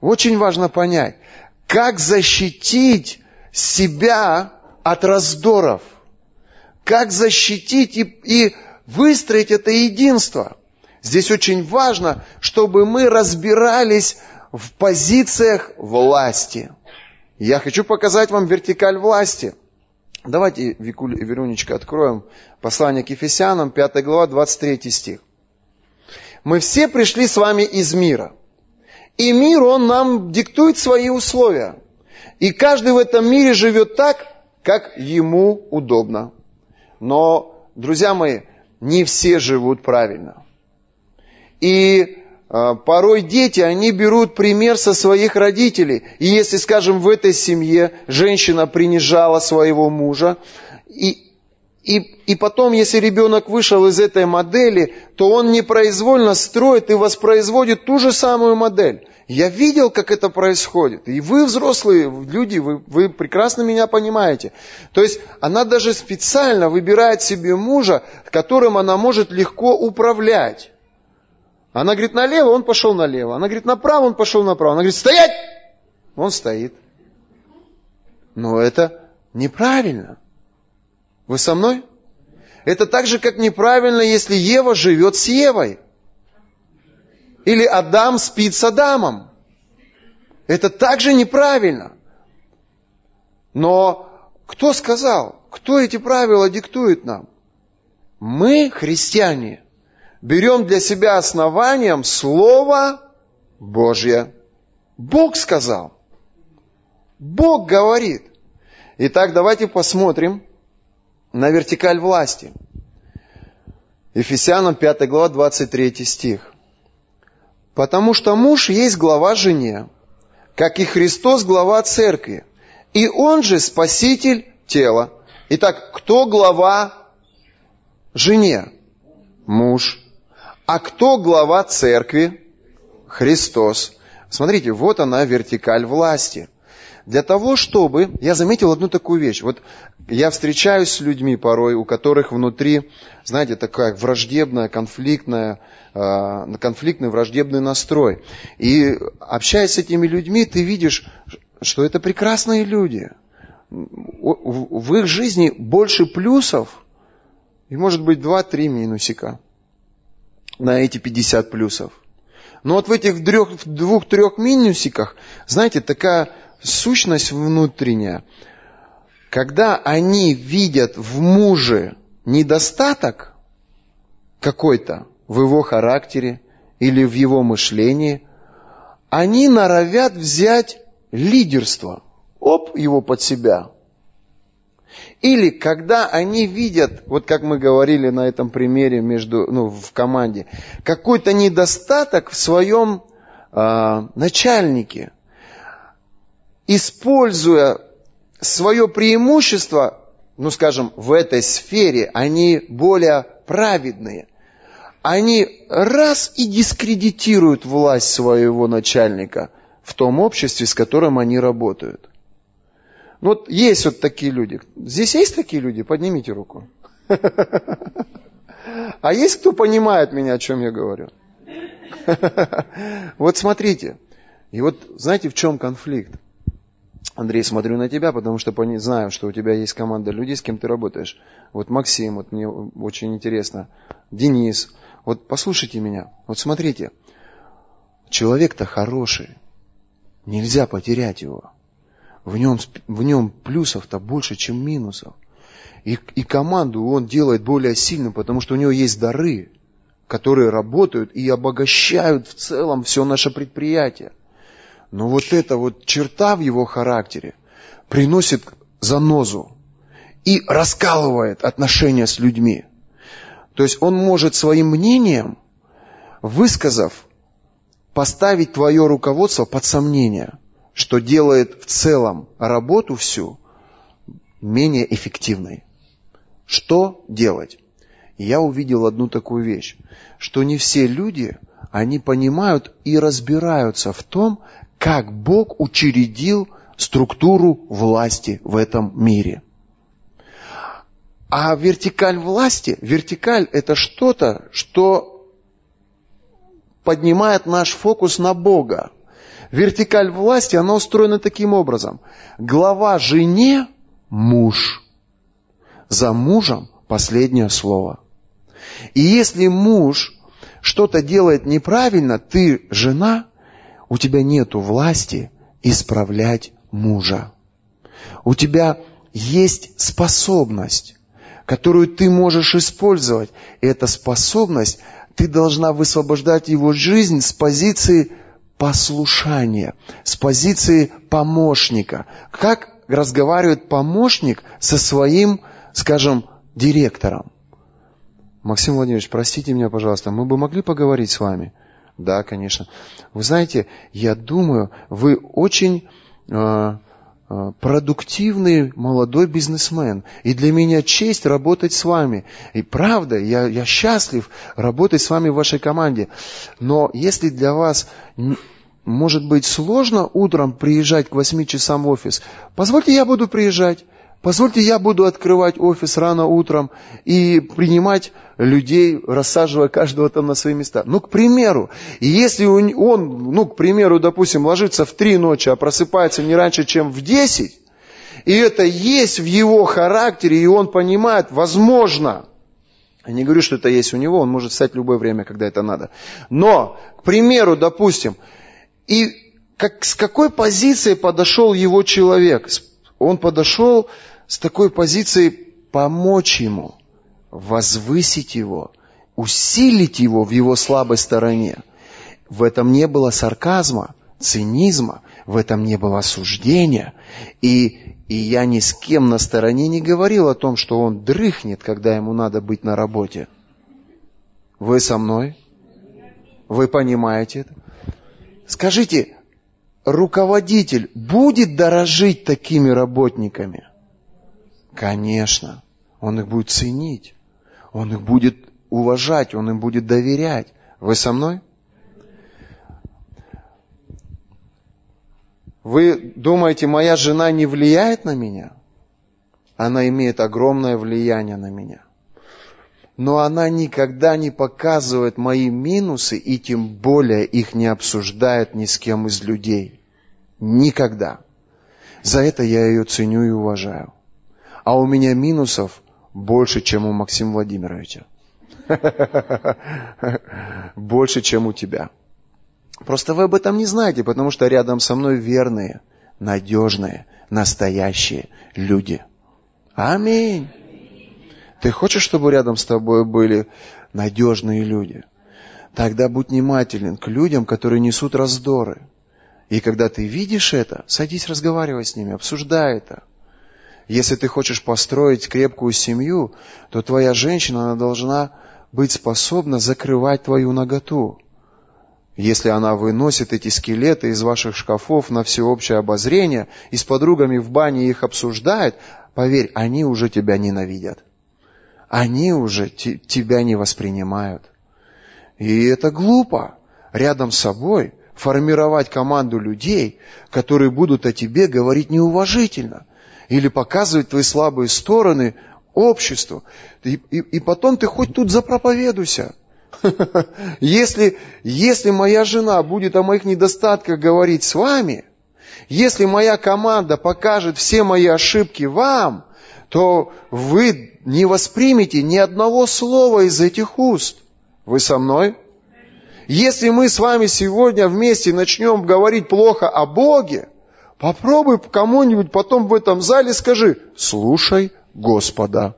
очень важно понять, как защитить себя от раздоров, как защитить и, и выстроить это единство. Здесь очень важно, чтобы мы разбирались в позициях власти. Я хочу показать вам вертикаль власти. Давайте, Викуль Верунечка, откроем послание к Ефесянам, 5 глава, 23 стих. мы все пришли с вами из мира. И мир, он нам диктует свои условия. И каждый в этом мире живет так, как ему удобно. Но, друзья мои, не все живут правильно. И порой дети, они берут пример со своих родителей. И если, скажем, в этой семье женщина принижала своего мужа, и, и, и потом, если ребенок вышел из этой модели, то он непроизвольно строит и воспроизводит ту же самую модель. Я видел, как это происходит. И вы, взрослые люди, вы, вы прекрасно меня понимаете. То есть она даже специально выбирает себе мужа, которым она может легко управлять. Она говорит налево, он пошел налево. Она говорит направо, он пошел направо. Она говорит стоять, он стоит. Но это неправильно. Вы со мной? Это так же, как неправильно, если Ева живет с Евой. Или Адам спит с Адамом. Это также неправильно. Но кто сказал? Кто эти правила диктует нам? Мы, христиане, берем для себя основанием Слово Божье. Бог сказал. Бог говорит. Итак, давайте посмотрим на вертикаль власти. Ефесянам 5 глава 23 стих. Потому что муж есть глава жене, как и Христос глава церкви, и он же спаситель тела. Итак, кто глава жене? Муж. А кто глава церкви? Христос. Смотрите, вот она вертикаль власти. Для того, чтобы... Я заметил одну такую вещь. Вот я встречаюсь с людьми порой, у которых внутри, знаете, такая враждебная, конфликтная Э, конфликтный, враждебный настрой. И общаясь с этими людьми, ты видишь, что это прекрасные люди. В их жизни больше плюсов, и может быть 2-3 минусика на эти 50 плюсов. Но вот в этих двух-трех минусиках, знаете, такая сущность внутренняя, когда они видят в муже недостаток какой-то, в его характере или в его мышлении, они норовят взять лидерство, оп, его под себя. Или когда они видят, вот как мы говорили на этом примере между, ну, в команде, какой-то недостаток в своем э, начальнике, используя свое преимущество, ну скажем, в этой сфере, они более праведные – они раз и дискредитируют власть своего начальника в том обществе, с которым они работают. Вот есть вот такие люди. Здесь есть такие люди? Поднимите руку. А есть кто понимает меня, о чем я говорю? Вот смотрите. И вот знаете, в чем конфликт? Андрей, смотрю на тебя, потому что знаю, что у тебя есть команда людей, с кем ты работаешь. Вот Максим, вот мне очень интересно. Денис, вот послушайте меня, вот смотрите, человек-то хороший, нельзя потерять его. В нем, в нем плюсов-то больше, чем минусов. И, и команду он делает более сильным, потому что у него есть дары, которые работают и обогащают в целом все наше предприятие. Но вот эта вот черта в его характере приносит занозу и раскалывает отношения с людьми. То есть он может своим мнением, высказав, поставить твое руководство под сомнение, что делает в целом работу всю менее эффективной. Что делать? Я увидел одну такую вещь, что не все люди, они понимают и разбираются в том, как Бог учредил структуру власти в этом мире. А вертикаль власти, вертикаль это что-то, что поднимает наш фокус на Бога. Вертикаль власти, она устроена таким образом. Глава жене – муж. За мужем последнее слово. И если муж что-то делает неправильно, ты жена, у тебя нет власти исправлять мужа. У тебя есть способность которую ты можешь использовать. эта способность, ты должна высвобождать его жизнь с позиции послушания, с позиции помощника. Как разговаривает помощник со своим, скажем, директором? Максим Владимирович, простите меня, пожалуйста, мы бы могли поговорить с вами? Да, конечно. Вы знаете, я думаю, вы очень э, продуктивный молодой бизнесмен. И для меня честь работать с вами. И правда, я, я счастлив работать с вами в вашей команде. Но если для вас может быть сложно утром приезжать к 8 часам в офис, позвольте я буду приезжать. Позвольте, я буду открывать офис рано утром и принимать людей, рассаживая каждого там на свои места. Ну, к примеру, если он, ну, к примеру, допустим, ложится в три ночи, а просыпается не раньше, чем в десять, и это есть в его характере, и он понимает, возможно, я не говорю, что это есть у него, он может встать в любое время, когда это надо. Но, к примеру, допустим, и как, с какой позиции подошел его человек? Он подошел с такой позиции помочь ему, возвысить его, усилить его в его слабой стороне. В этом не было сарказма, цинизма, в этом не было осуждения. И, и я ни с кем на стороне не говорил о том, что он дрыхнет, когда ему надо быть на работе. Вы со мной? Вы понимаете это? Скажите, руководитель будет дорожить такими работниками? Конечно. Он их будет ценить. Он их будет уважать, он им будет доверять. Вы со мной? Вы думаете, моя жена не влияет на меня? Она имеет огромное влияние на меня. Но она никогда не показывает мои минусы и тем более их не обсуждает ни с кем из людей. Никогда. За это я ее ценю и уважаю а у меня минусов больше, чем у Максима Владимировича. Больше, чем у тебя. Просто вы об этом не знаете, потому что рядом со мной верные, надежные, настоящие люди. Аминь. Ты хочешь, чтобы рядом с тобой были надежные люди? Тогда будь внимателен к людям, которые несут раздоры. И когда ты видишь это, садись разговаривай с ними, обсуждай это. Если ты хочешь построить крепкую семью, то твоя женщина она должна быть способна закрывать твою наготу. Если она выносит эти скелеты из ваших шкафов на всеобщее обозрение и с подругами в бане их обсуждает, поверь, они уже тебя ненавидят. Они уже тебя не воспринимают. И это глупо. Рядом с собой формировать команду людей, которые будут о тебе говорить неуважительно – или показывать твои слабые стороны обществу. И, и, и потом ты хоть тут запроповедуйся. Если, если моя жена будет о моих недостатках говорить с вами, если моя команда покажет все мои ошибки вам, то вы не воспримете ни одного слова из этих уст. Вы со мной? Если мы с вами сегодня вместе начнем говорить плохо о Боге, Попробуй кому-нибудь потом в этом зале скажи, слушай Господа.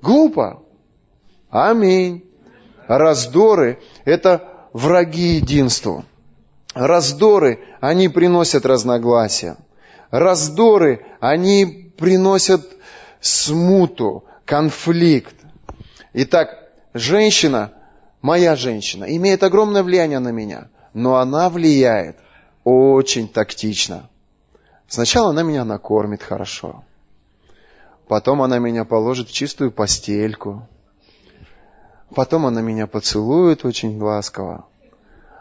Глупо. Аминь. Раздоры – это враги единству. Раздоры, они приносят разногласия. Раздоры, они приносят смуту, конфликт. Итак, женщина, моя женщина, имеет огромное влияние на меня, но она влияет очень тактично. Сначала она меня накормит хорошо. Потом она меня положит в чистую постельку. Потом она меня поцелует очень ласково.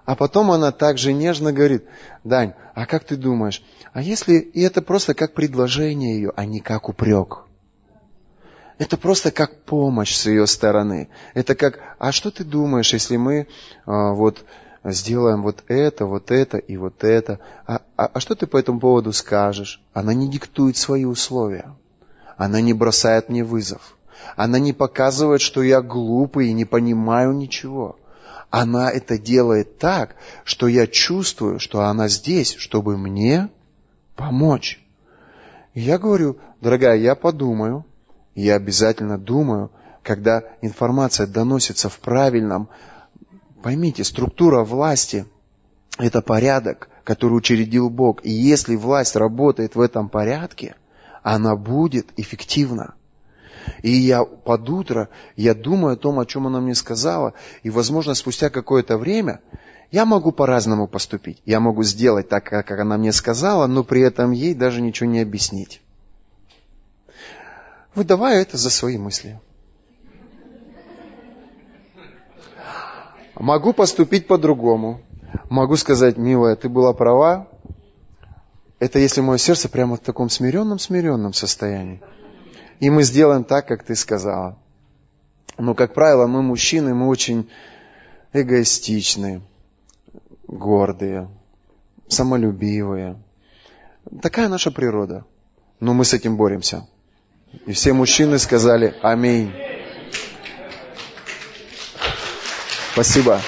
А потом она также нежно говорит, Дань, а как ты думаешь, а если и это просто как предложение ее, а не как упрек? Это просто как помощь с ее стороны. Это как, а что ты думаешь, если мы а, вот сделаем вот это, вот это и вот это. А, а, а что ты по этому поводу скажешь? Она не диктует свои условия. Она не бросает мне вызов. Она не показывает, что я глупый и не понимаю ничего. Она это делает так, что я чувствую, что она здесь, чтобы мне помочь. И я говорю, дорогая, я подумаю, я обязательно думаю, когда информация доносится в правильном, поймите, структура власти – это порядок, который учредил Бог. И если власть работает в этом порядке, она будет эффективна. И я под утро, я думаю о том, о чем она мне сказала, и, возможно, спустя какое-то время я могу по-разному поступить. Я могу сделать так, как она мне сказала, но при этом ей даже ничего не объяснить. Выдавая это за свои мысли. Могу поступить по-другому. Могу сказать, милая, ты была права. Это если мое сердце прямо в таком смиренном-смиренном состоянии. И мы сделаем так, как ты сказала. Но, как правило, мы мужчины, мы очень эгоистичны, гордые, самолюбивые. Такая наша природа. Но мы с этим боремся. И все мужчины сказали «Аминь». Спасибо.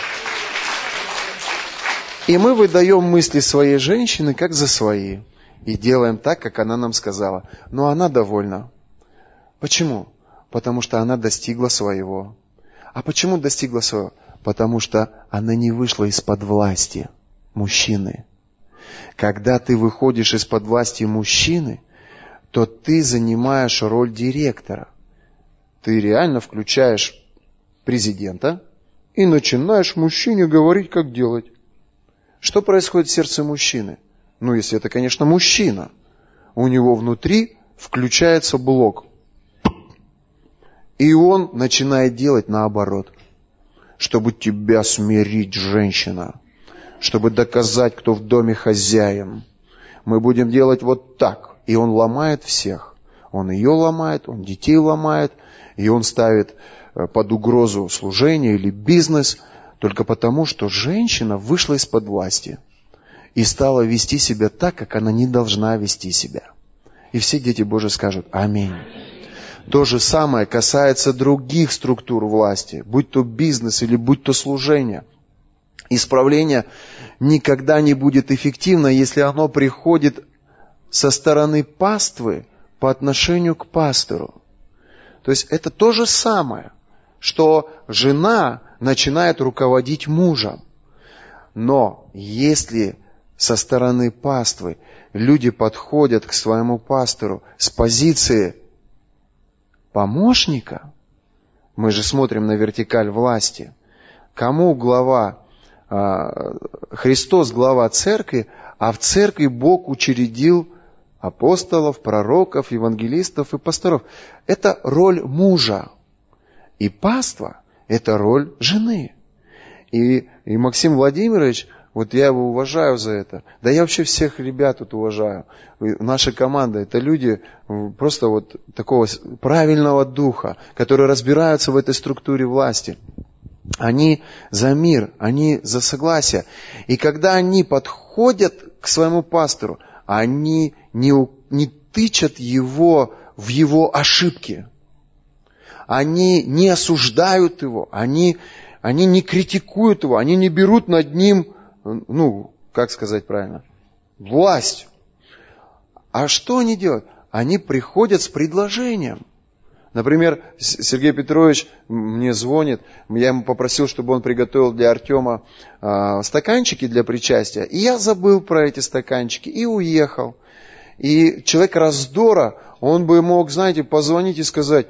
И мы выдаем мысли своей женщины как за свои. И делаем так, как она нам сказала. Но она довольна. Почему? Потому что она достигла своего. А почему достигла своего? Потому что она не вышла из-под власти мужчины. Когда ты выходишь из-под власти мужчины, то ты занимаешь роль директора. Ты реально включаешь президента и начинаешь мужчине говорить, как делать. Что происходит в сердце мужчины? Ну, если это, конечно, мужчина. У него внутри включается блок. И он начинает делать наоборот. Чтобы тебя смирить, женщина. Чтобы доказать, кто в доме хозяин. Мы будем делать вот так. И он ломает всех. Он ее ломает, он детей ломает. И он ставит э, под угрозу служение или бизнес. Только потому, что женщина вышла из-под власти. И стала вести себя так, как она не должна вести себя. И все дети Божьи скажут «Аминь». То же самое касается других структур власти, будь то бизнес или будь то служение. Исправление никогда не будет эффективно, если оно приходит со стороны паствы по отношению к пастору. То есть это то же самое, что жена начинает руководить мужем. Но если со стороны паствы люди подходят к своему пастору с позиции помощника, мы же смотрим на вертикаль власти, кому глава, а, Христос глава церкви, а в церкви Бог учредил апостолов, пророков, евангелистов и пасторов. Это роль мужа. И паства – это роль жены. И, и Максим Владимирович – вот я его уважаю за это. Да я вообще всех ребят тут уважаю. Наша команда, это люди просто вот такого правильного духа, которые разбираются в этой структуре власти. Они за мир, они за согласие. И когда они подходят к своему пастору, они не, не тычат его в его ошибки. Они не осуждают его, они, они не критикуют его, они не берут над ним ну, как сказать правильно, власть. А что они делают? Они приходят с предложением. Например, Сергей Петрович мне звонит, я ему попросил, чтобы он приготовил для Артема э, стаканчики для причастия. И я забыл про эти стаканчики и уехал. И человек раздора, он бы мог, знаете, позвонить и сказать,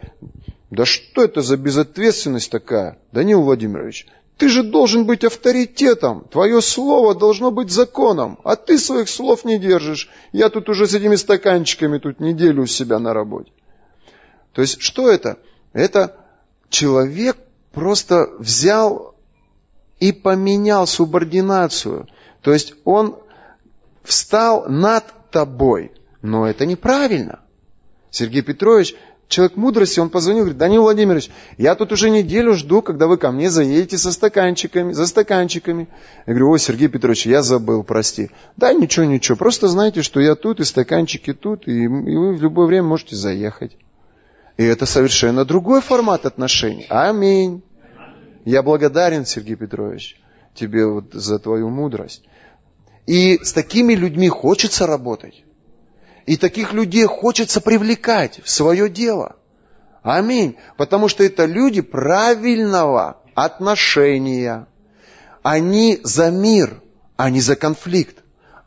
да что это за безответственность такая, Данил Владимирович, ты же должен быть авторитетом. Твое слово должно быть законом. А ты своих слов не держишь. Я тут уже с этими стаканчиками тут неделю у себя на работе. То есть, что это? Это человек просто взял и поменял субординацию. То есть, он встал над тобой. Но это неправильно. Сергей Петрович человек мудрости, он позвонил, говорит, Данил Владимирович, я тут уже неделю жду, когда вы ко мне заедете со стаканчиками, за стаканчиками. Я говорю, ой, Сергей Петрович, я забыл, прости. Да, ничего, ничего, просто знайте, что я тут, и стаканчики тут, и, и вы в любое время можете заехать. И это совершенно другой формат отношений. Аминь. Я благодарен, Сергей Петрович, тебе вот за твою мудрость. И с такими людьми хочется работать. И таких людей хочется привлекать в свое дело. Аминь. Потому что это люди правильного отношения. Они за мир, а не за конфликт.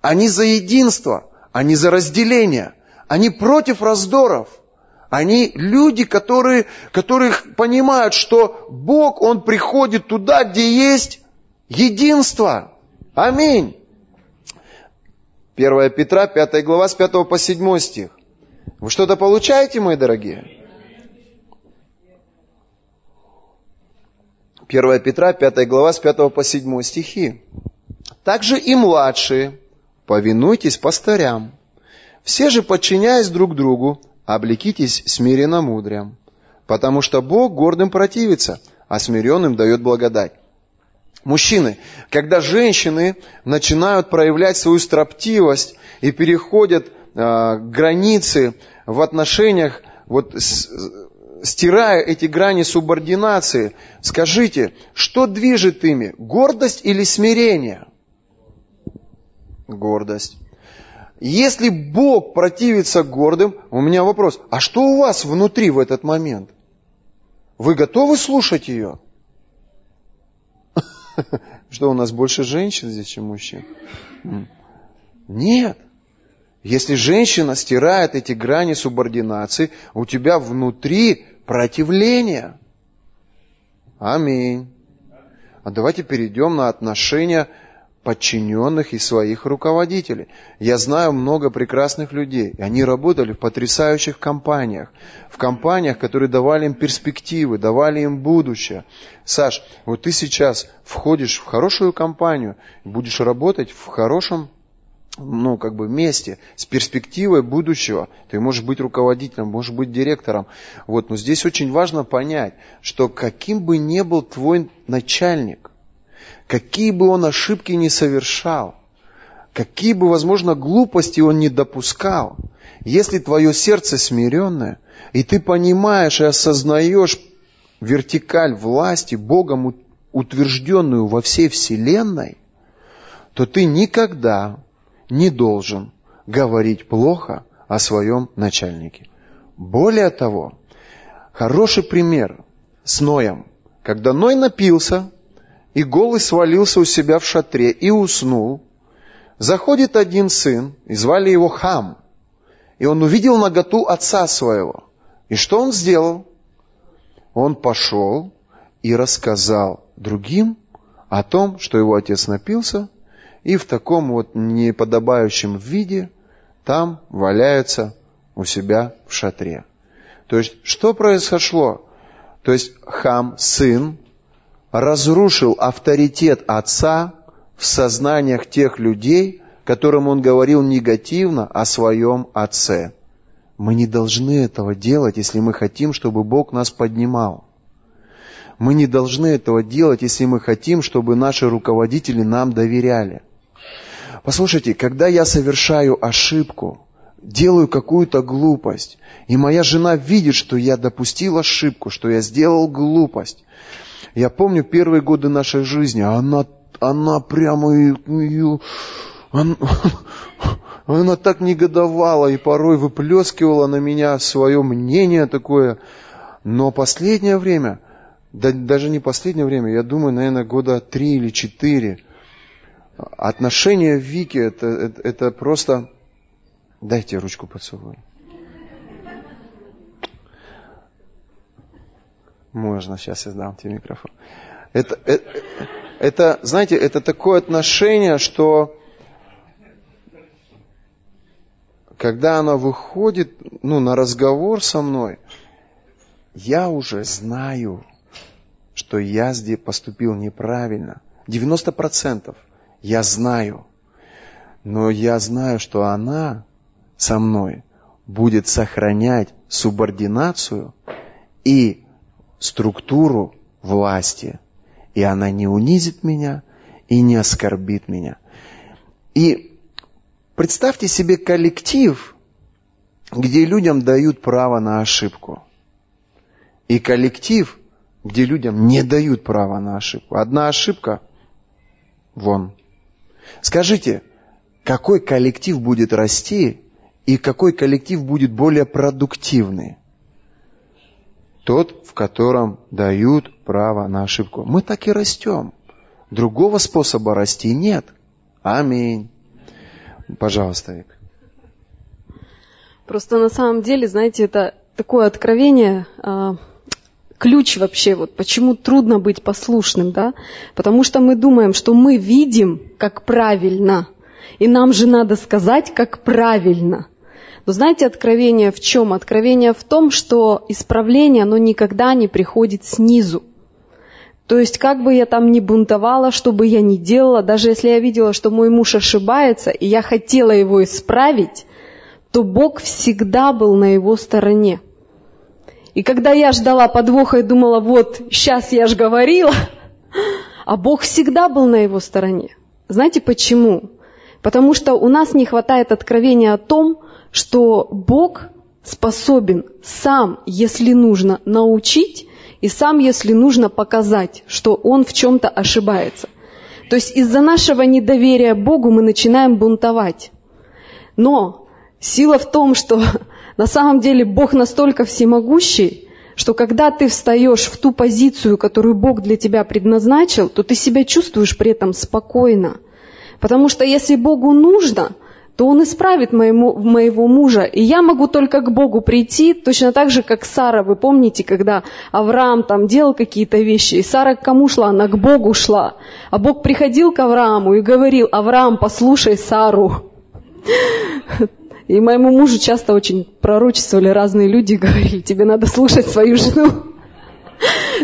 Они за единство, а не за разделение. Они против раздоров. Они люди, которые, которые понимают, что Бог, Он приходит туда, где есть единство. Аминь. 1 Петра, 5 глава, с 5 по 7 стих. Вы что-то получаете, мои дорогие? 1 Петра, 5 глава, с 5 по 7 стихи. Также и младшие, повинуйтесь пастырям. Все же, подчиняясь друг другу, облекитесь смиренно мудрям, потому что Бог гордым противится, а смиренным дает благодать. Мужчины, когда женщины начинают проявлять свою строптивость и переходят э, границы в отношениях, вот с, стирая эти грани субординации, скажите, что движет ими, гордость или смирение? Гордость. Если Бог противится гордым, у меня вопрос, а что у вас внутри в этот момент? Вы готовы слушать ее? Что, у нас больше женщин здесь, чем мужчин? Нет. Если женщина стирает эти грани субординации, у тебя внутри противление. Аминь. А давайте перейдем на отношения подчиненных и своих руководителей. Я знаю много прекрасных людей, они работали в потрясающих компаниях, в компаниях, которые давали им перспективы, давали им будущее. Саш, вот ты сейчас входишь в хорошую компанию, будешь работать в хорошем ну, как бы месте, с перспективой будущего. Ты можешь быть руководителем, можешь быть директором. Вот, но здесь очень важно понять, что каким бы ни был твой начальник, какие бы он ошибки не совершал, какие бы, возможно, глупости он не допускал, если твое сердце смиренное, и ты понимаешь и осознаешь вертикаль власти, Богом утвержденную во всей Вселенной, то ты никогда не должен говорить плохо о своем начальнике. Более того, хороший пример с Ноем. Когда Ной напился, и голый свалился у себя в шатре и уснул. Заходит один сын, и звали его Хам, и он увидел наготу отца своего. И что он сделал? Он пошел и рассказал другим о том, что его отец напился, и в таком вот неподобающем виде там валяется у себя в шатре. То есть, что произошло? То есть, Хам, сын, разрушил авторитет отца в сознаниях тех людей, которым он говорил негативно о своем отце. Мы не должны этого делать, если мы хотим, чтобы Бог нас поднимал. Мы не должны этого делать, если мы хотим, чтобы наши руководители нам доверяли. Послушайте, когда я совершаю ошибку, делаю какую-то глупость, и моя жена видит, что я допустил ошибку, что я сделал глупость, я помню первые годы нашей жизни, она, она прямо ее, она, она так негодовала и порой выплескивала на меня свое мнение такое. Но последнее время, да, даже не последнее время, я думаю, наверное, года три или четыре, отношения Вики это, это, это просто... Дайте ручку поцелую. Можно, сейчас я сдам тебе микрофон. Это, это, это, знаете, это такое отношение, что когда она выходит ну, на разговор со мной, я уже знаю, что я здесь поступил неправильно. 90% я знаю. Но я знаю, что она со мной будет сохранять субординацию и структуру власти, и она не унизит меня и не оскорбит меня. И представьте себе коллектив, где людям дают право на ошибку. И коллектив, где людям не дают права на ошибку. Одна ошибка – вон. Скажите, какой коллектив будет расти, и какой коллектив будет более продуктивный? Тот, в котором дают право на ошибку. Мы так и растем. Другого способа расти нет. Аминь. Пожалуйста, Вик. Просто на самом деле, знаете, это такое откровение, а, ключ вообще, вот почему трудно быть послушным, да? Потому что мы думаем, что мы видим, как правильно, и нам же надо сказать, как правильно. Но знаете, откровение в чем? Откровение в том, что исправление, оно никогда не приходит снизу. То есть, как бы я там ни бунтовала, что бы я ни делала, даже если я видела, что мой муж ошибается, и я хотела его исправить, то Бог всегда был на его стороне. И когда я ждала подвоха и думала, вот, сейчас я ж говорила, а Бог всегда был на его стороне. Знаете почему? Потому что у нас не хватает откровения о том, что Бог способен сам, если нужно, научить, и сам, если нужно, показать, что Он в чем-то ошибается. То есть из-за нашего недоверия Богу мы начинаем бунтовать. Но сила в том, что на самом деле Бог настолько всемогущий, что когда ты встаешь в ту позицию, которую Бог для тебя предназначил, то ты себя чувствуешь при этом спокойно. Потому что если Богу нужно, то Он исправит моему, моего мужа. И я могу только к Богу прийти, точно так же, как Сара. Вы помните, когда Авраам там делал какие-то вещи, и Сара к кому шла? Она к Богу шла. А Бог приходил к Аврааму и говорил, Авраам, послушай Сару. И моему мужу часто очень пророчествовали разные люди, говорили, тебе надо слушать свою жену.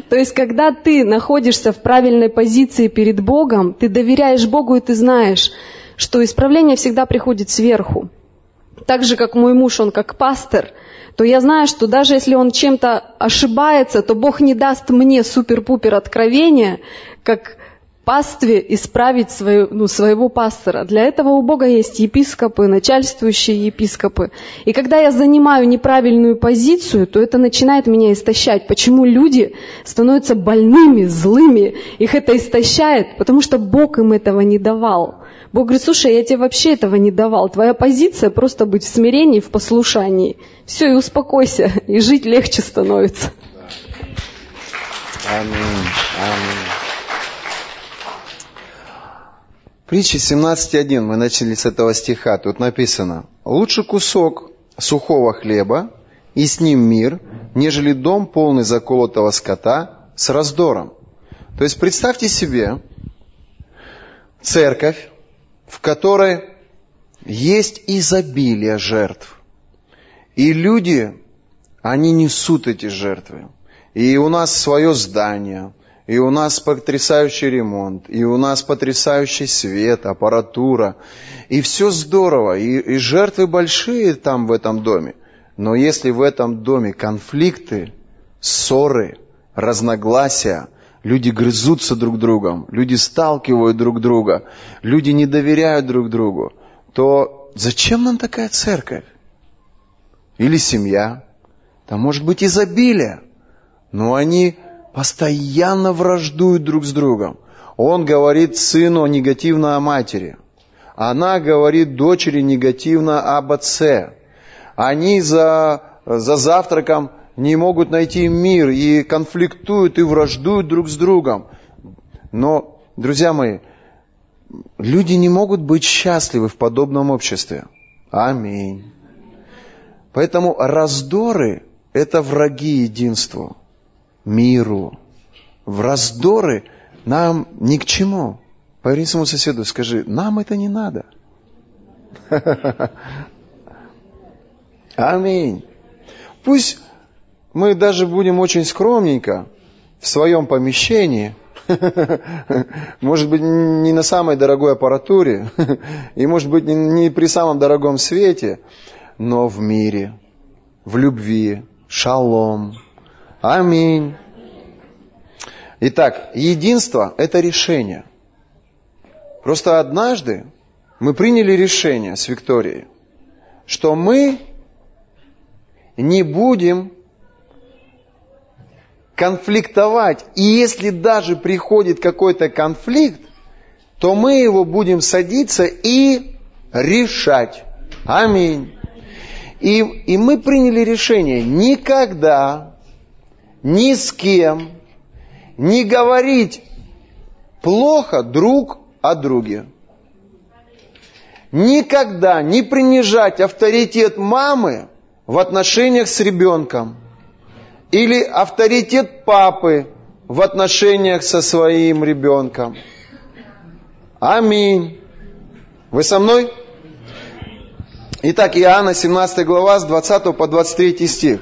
То есть, когда ты находишься в правильной позиции перед Богом, ты доверяешь Богу и ты знаешь, что исправление всегда приходит сверху. Так же, как мой муж, он как пастор, то я знаю, что даже если он чем-то ошибается, то Бог не даст мне супер-пупер откровения, как пастве исправить свою, ну, своего пастора. Для этого у Бога есть епископы, начальствующие епископы. И когда я занимаю неправильную позицию, то это начинает меня истощать. Почему люди становятся больными, злыми? Их это истощает, потому что Бог им этого не давал. Бог говорит, слушай, я тебе вообще этого не давал. Твоя позиция просто быть в смирении, в послушании. Все, и успокойся, и жить легче становится. Аминь. Аминь. Притча 17.1, мы начали с этого стиха, тут написано, «Лучше кусок сухого хлеба, и с ним мир, нежели дом, полный заколотого скота, с раздором». То есть представьте себе церковь, в которой есть изобилие жертв. И люди, они несут эти жертвы. И у нас свое здание, и у нас потрясающий ремонт, и у нас потрясающий свет, аппаратура, и все здорово, и, и жертвы большие там в этом доме. Но если в этом доме конфликты, ссоры, разногласия, люди грызутся друг другом, люди сталкивают друг друга, люди не доверяют друг другу, то зачем нам такая церковь? Или семья? Там может быть изобилие, но они постоянно враждуют друг с другом. Он говорит сыну негативно о матери. Она говорит дочери негативно об отце. Они за, за завтраком не могут найти мир и конфликтуют и враждуют друг с другом. Но, друзья мои, люди не могут быть счастливы в подобном обществе. Аминь. Поэтому раздоры – это враги единству миру, в раздоры нам ни к чему. Поверни своему соседу, скажи, нам это не надо. Аминь. Пусть мы даже будем очень скромненько в своем помещении, может быть, не на самой дорогой аппаратуре, и может быть, не при самом дорогом свете, но в мире, в любви, шалом, Аминь. Итак, единство – это решение. Просто однажды мы приняли решение с Викторией, что мы не будем конфликтовать. И если даже приходит какой-то конфликт, то мы его будем садиться и решать. Аминь. И, и мы приняли решение никогда ни с кем не говорить плохо друг о друге. Никогда не принижать авторитет мамы в отношениях с ребенком или авторитет папы в отношениях со своим ребенком. Аминь. Вы со мной? Итак, Иоанна 17 глава с 20 по 23 стих.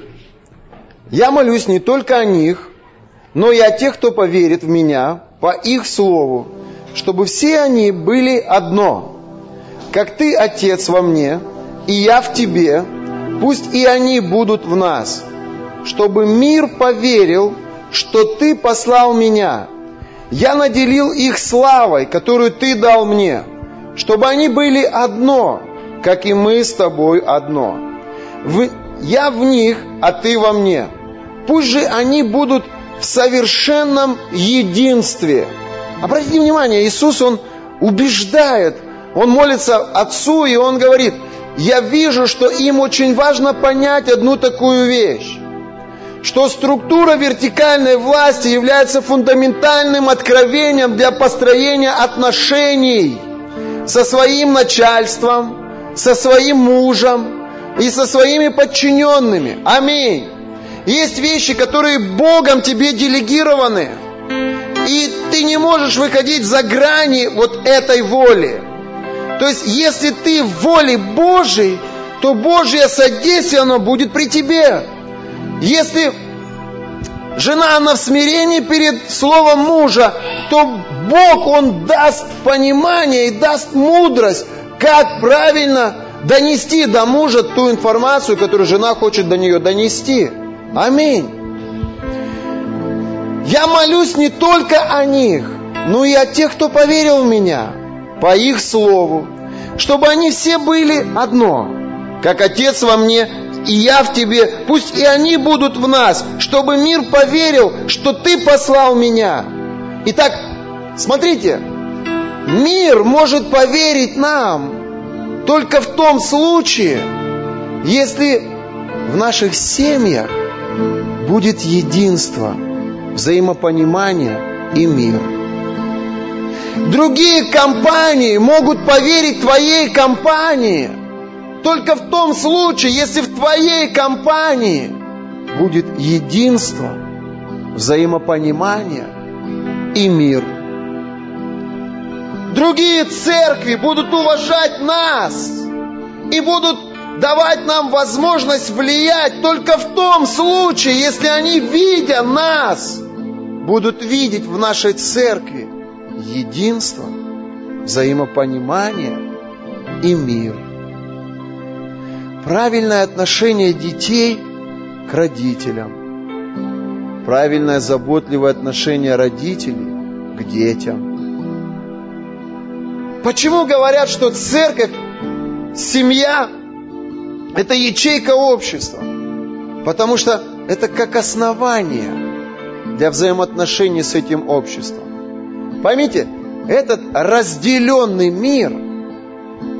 «Я молюсь не только о них, но и о тех, кто поверит в Меня по их слову, чтобы все они были одно. Как Ты, Отец, во мне, и я в Тебе, пусть и они будут в нас, чтобы мир поверил, что Ты послал Меня. Я наделил их славой, которую Ты дал мне, чтобы они были одно, как и мы с тобой одно. Я в них, а ты во мне. Пусть же они будут в совершенном единстве. Обратите внимание, Иисус, Он убеждает, Он молится Отцу, и Он говорит, я вижу, что им очень важно понять одну такую вещь, что структура вертикальной власти является фундаментальным откровением для построения отношений со своим начальством, со своим мужем и со своими подчиненными. Аминь. Есть вещи, которые Богом тебе делегированы. И ты не можешь выходить за грани вот этой воли. То есть, если ты в воле Божьей, то Божье содействие, оно будет при тебе. Если жена, она в смирении перед словом мужа, то Бог, Он даст понимание и даст мудрость, как правильно донести до мужа ту информацию, которую жена хочет до нее донести. Аминь. Я молюсь не только о них, но и о тех, кто поверил в меня, по их слову, чтобы они все были одно, как Отец во мне и я в тебе, пусть и они будут в нас, чтобы мир поверил, что ты послал меня. Итак, смотрите, Мир может поверить нам только в том случае, если в наших семьях будет единство, взаимопонимание и мир. Другие компании могут поверить твоей компании только в том случае, если в твоей компании будет единство, взаимопонимание и мир – Другие церкви будут уважать нас и будут давать нам возможность влиять только в том случае, если они, видя нас, будут видеть в нашей церкви единство, взаимопонимание и мир. Правильное отношение детей к родителям. Правильное заботливое отношение родителей к детям. Почему говорят, что церковь, семья – это ячейка общества? Потому что это как основание для взаимоотношений с этим обществом. Поймите, этот разделенный мир,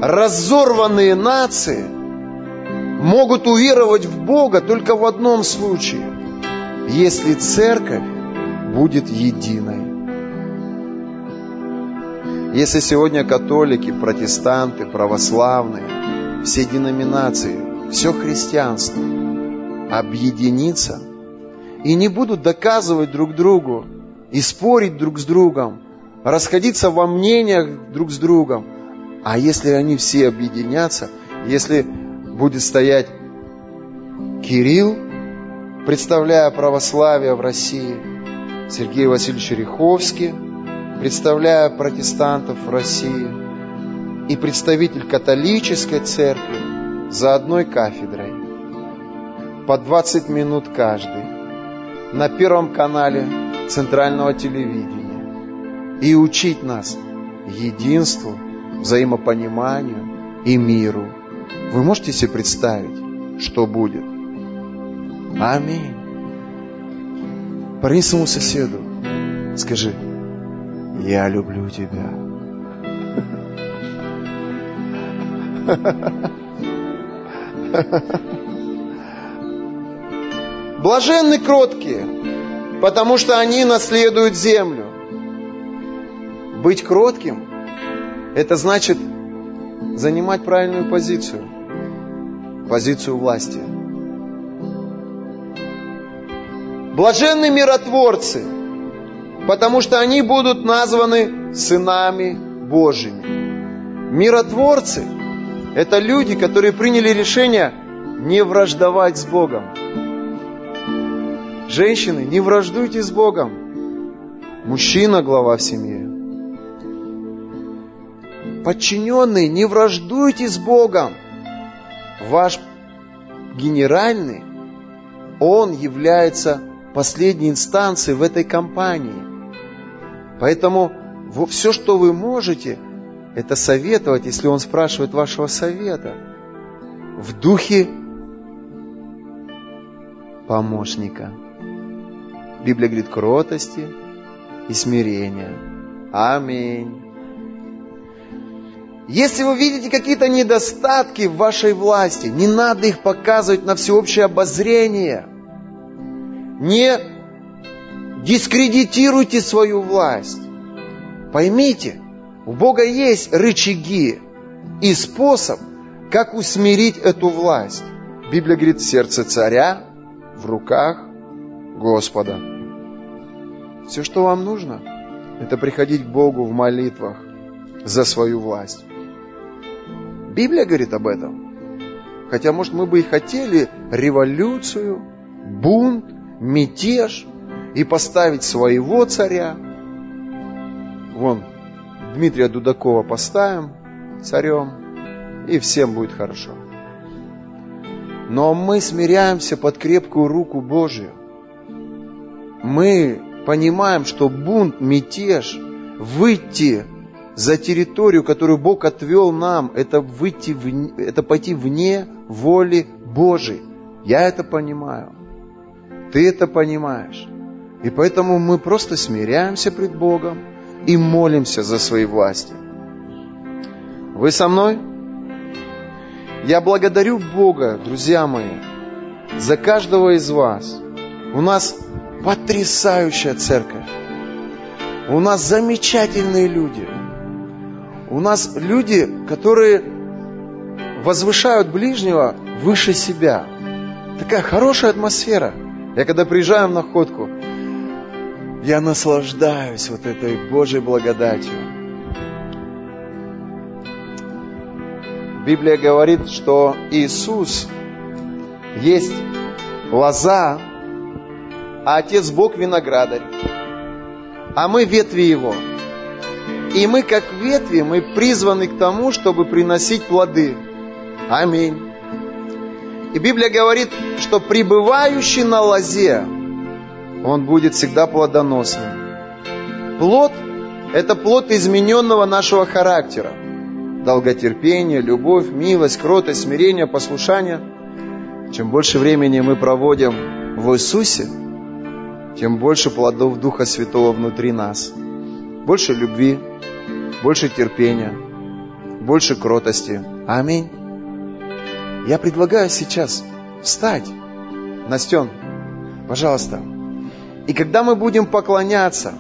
разорванные нации могут уверовать в Бога только в одном случае, если церковь будет единой. Если сегодня католики, протестанты, православные, все деноминации, все христианство объединиться и не будут доказывать друг другу и спорить друг с другом, расходиться во мнениях друг с другом, а если они все объединятся, если будет стоять Кирилл, представляя православие в России, Сергей Васильевич Риховский – представляя протестантов в России, и представитель католической церкви за одной кафедрой. По 20 минут каждый. На Первом канале Центрального телевидения. И учить нас единству, взаимопониманию и миру. Вы можете себе представить, что будет? Аминь. Парни своему соседу, скажи, я люблю тебя. Блаженны кроткие, потому что они наследуют землю. Быть кротким – это значит занимать правильную позицию, позицию власти. Блаженны миротворцы, потому что они будут названы сынами Божьими. Миротворцы – это люди, которые приняли решение не враждовать с Богом. Женщины, не враждуйте с Богом. Мужчина – глава в семье. Подчиненные, не враждуйте с Богом. Ваш генеральный, он является последней инстанцией в этой компании. Поэтому все, что вы можете, это советовать, если он спрашивает вашего совета. В духе помощника. Библия говорит кротости и смирения. Аминь. Если вы видите какие-то недостатки в вашей власти, не надо их показывать на всеобщее обозрение. Не дискредитируйте свою власть. Поймите, у Бога есть рычаги и способ, как усмирить эту власть. Библия говорит, сердце царя в руках Господа. Все, что вам нужно, это приходить к Богу в молитвах за свою власть. Библия говорит об этом. Хотя, может, мы бы и хотели революцию, бунт, мятеж и поставить своего царя. Вон, Дмитрия Дудакова поставим царем, и всем будет хорошо. Но мы смиряемся под крепкую руку Божию. Мы понимаем, что бунт, мятеж, выйти за территорию, которую Бог отвел нам, это, выйти в, это пойти вне воли Божией. Я это понимаю. Ты это понимаешь. И поэтому мы просто смиряемся пред Богом и молимся за свои власти. Вы со мной? Я благодарю Бога, друзья мои, за каждого из вас. У нас потрясающая церковь. У нас замечательные люди. У нас люди, которые возвышают ближнего выше себя. Такая хорошая атмосфера. Я когда приезжаю в находку, я наслаждаюсь вот этой Божьей благодатью. Библия говорит, что Иисус есть лоза, а Отец Бог виноградарь, а мы ветви Его. И мы, как ветви, мы призваны к тому, чтобы приносить плоды. Аминь. И Библия говорит, что пребывающий на лозе, он будет всегда плодоносным. Плод – это плод измененного нашего характера – долготерпение, любовь, милость, кротость, смирение, послушание. Чем больше времени мы проводим в Иисусе, тем больше плодов Духа Святого внутри нас. Больше любви, больше терпения, больше кротости. Аминь. Я предлагаю сейчас встать. Настен, пожалуйста. И когда мы будем поклоняться,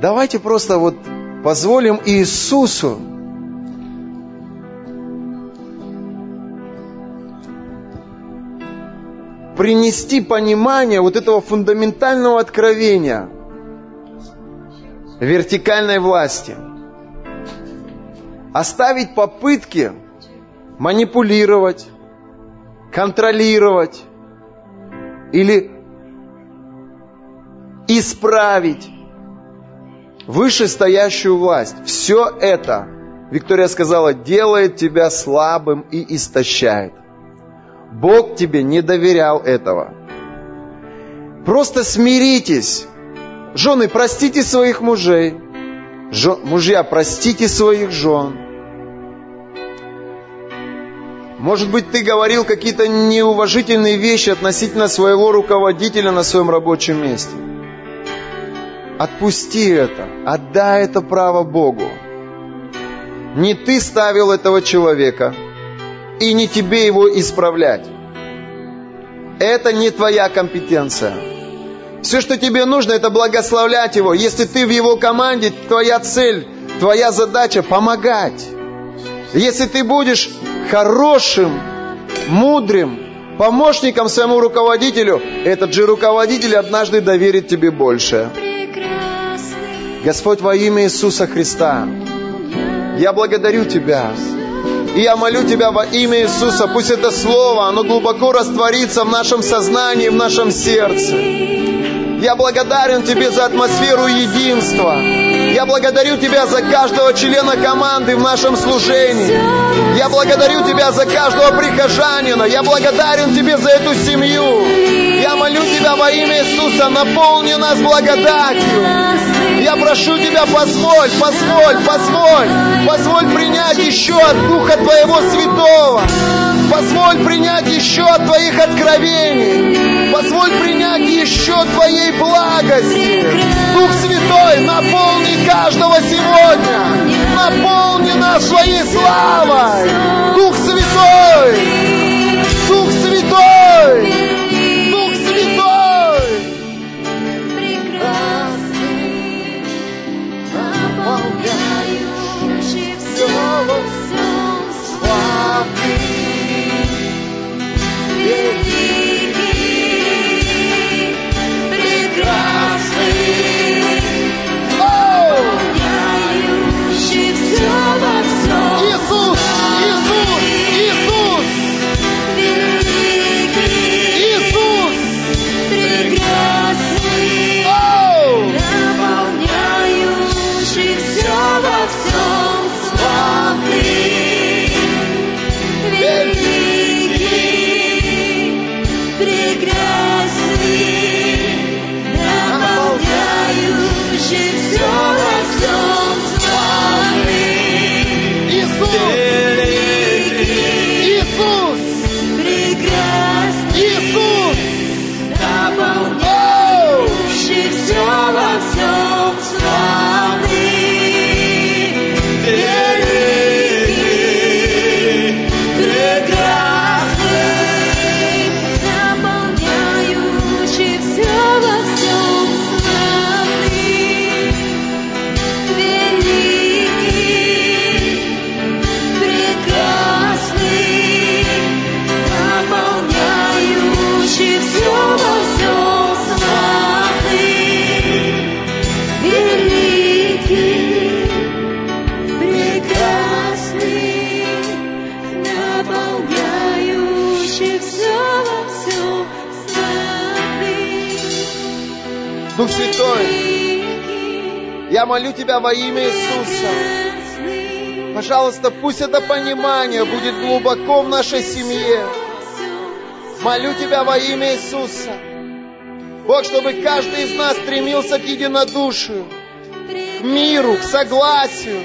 давайте просто вот Позволим Иисусу принести понимание вот этого фундаментального откровения вертикальной власти. Оставить попытки манипулировать, контролировать или исправить вышестоящую власть. Все это, Виктория сказала, делает тебя слабым и истощает. Бог тебе не доверял этого. Просто смиритесь. Жены, простите своих мужей. Жен, мужья, простите своих жен. Может быть, ты говорил какие-то неуважительные вещи относительно своего руководителя на своем рабочем месте. Отпусти это, отдай это право Богу. Не ты ставил этого человека, и не тебе его исправлять. Это не твоя компетенция. Все, что тебе нужно, это благословлять его. Если ты в его команде, твоя цель, твоя задача помогать. Если ты будешь хорошим, мудрым помощником своему руководителю, этот же руководитель однажды доверит тебе больше. Господь, во имя Иисуса Христа, я благодарю Тебя. И я молю Тебя во имя Иисуса, пусть это Слово, оно глубоко растворится в нашем сознании, в нашем сердце. Я благодарен Тебе за атмосферу единства. Я благодарю Тебя за каждого члена команды в нашем служении. Я благодарю Тебя за каждого прихожанина. Я благодарен Тебе за эту семью. Я молю Тебя во имя Иисуса, наполни нас благодатью. Я прошу Тебя, позволь, позволь, позволь, позволь принять еще от Духа Твоего Святого. Позволь принять еще от Твоих откровений. Позволь принять еще Твоей благости. Дух Святой, наполни каждого сегодня. Наполни нас своей славой. Дух Святой. Дух Святой. Тебя во имя Иисуса. Пожалуйста, пусть это понимание будет глубоко в нашей семье. Молю Тебя во имя Иисуса. Бог, чтобы каждый из нас стремился к единодушию, к миру, к согласию,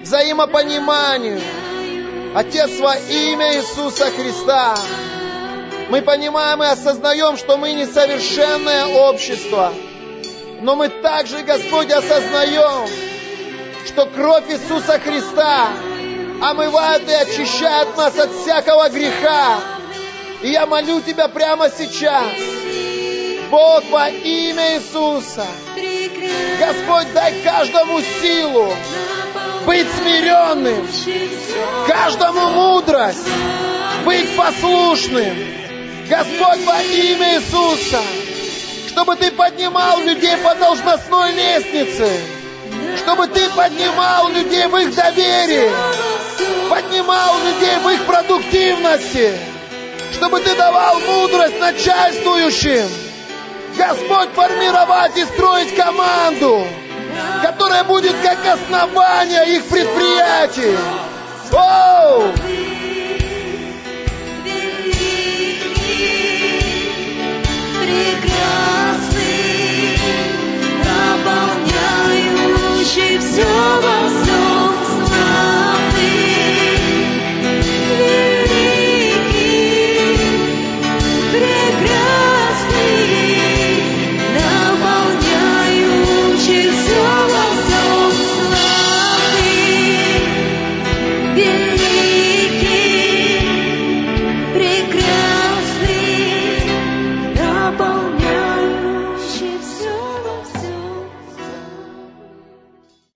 к взаимопониманию. Отец, во имя Иисуса Христа, мы понимаем и осознаем, что мы несовершенное общество, но мы также, Господь, осознаем, что кровь Иисуса Христа омывает и очищает нас от всякого греха. И я молю Тебя прямо сейчас, Бог, во имя Иисуса, Господь, дай каждому силу быть смиренным, каждому мудрость, быть послушным. Господь, во имя Иисуса, чтобы Ты поднимал людей по должностной лестнице, чтобы Ты поднимал людей в их доверии, поднимал людей в их продуктивности, чтобы Ты давал мудрость начальствующим. Господь, формировать и строить команду, которая будет как основание их предприятий. Оу! to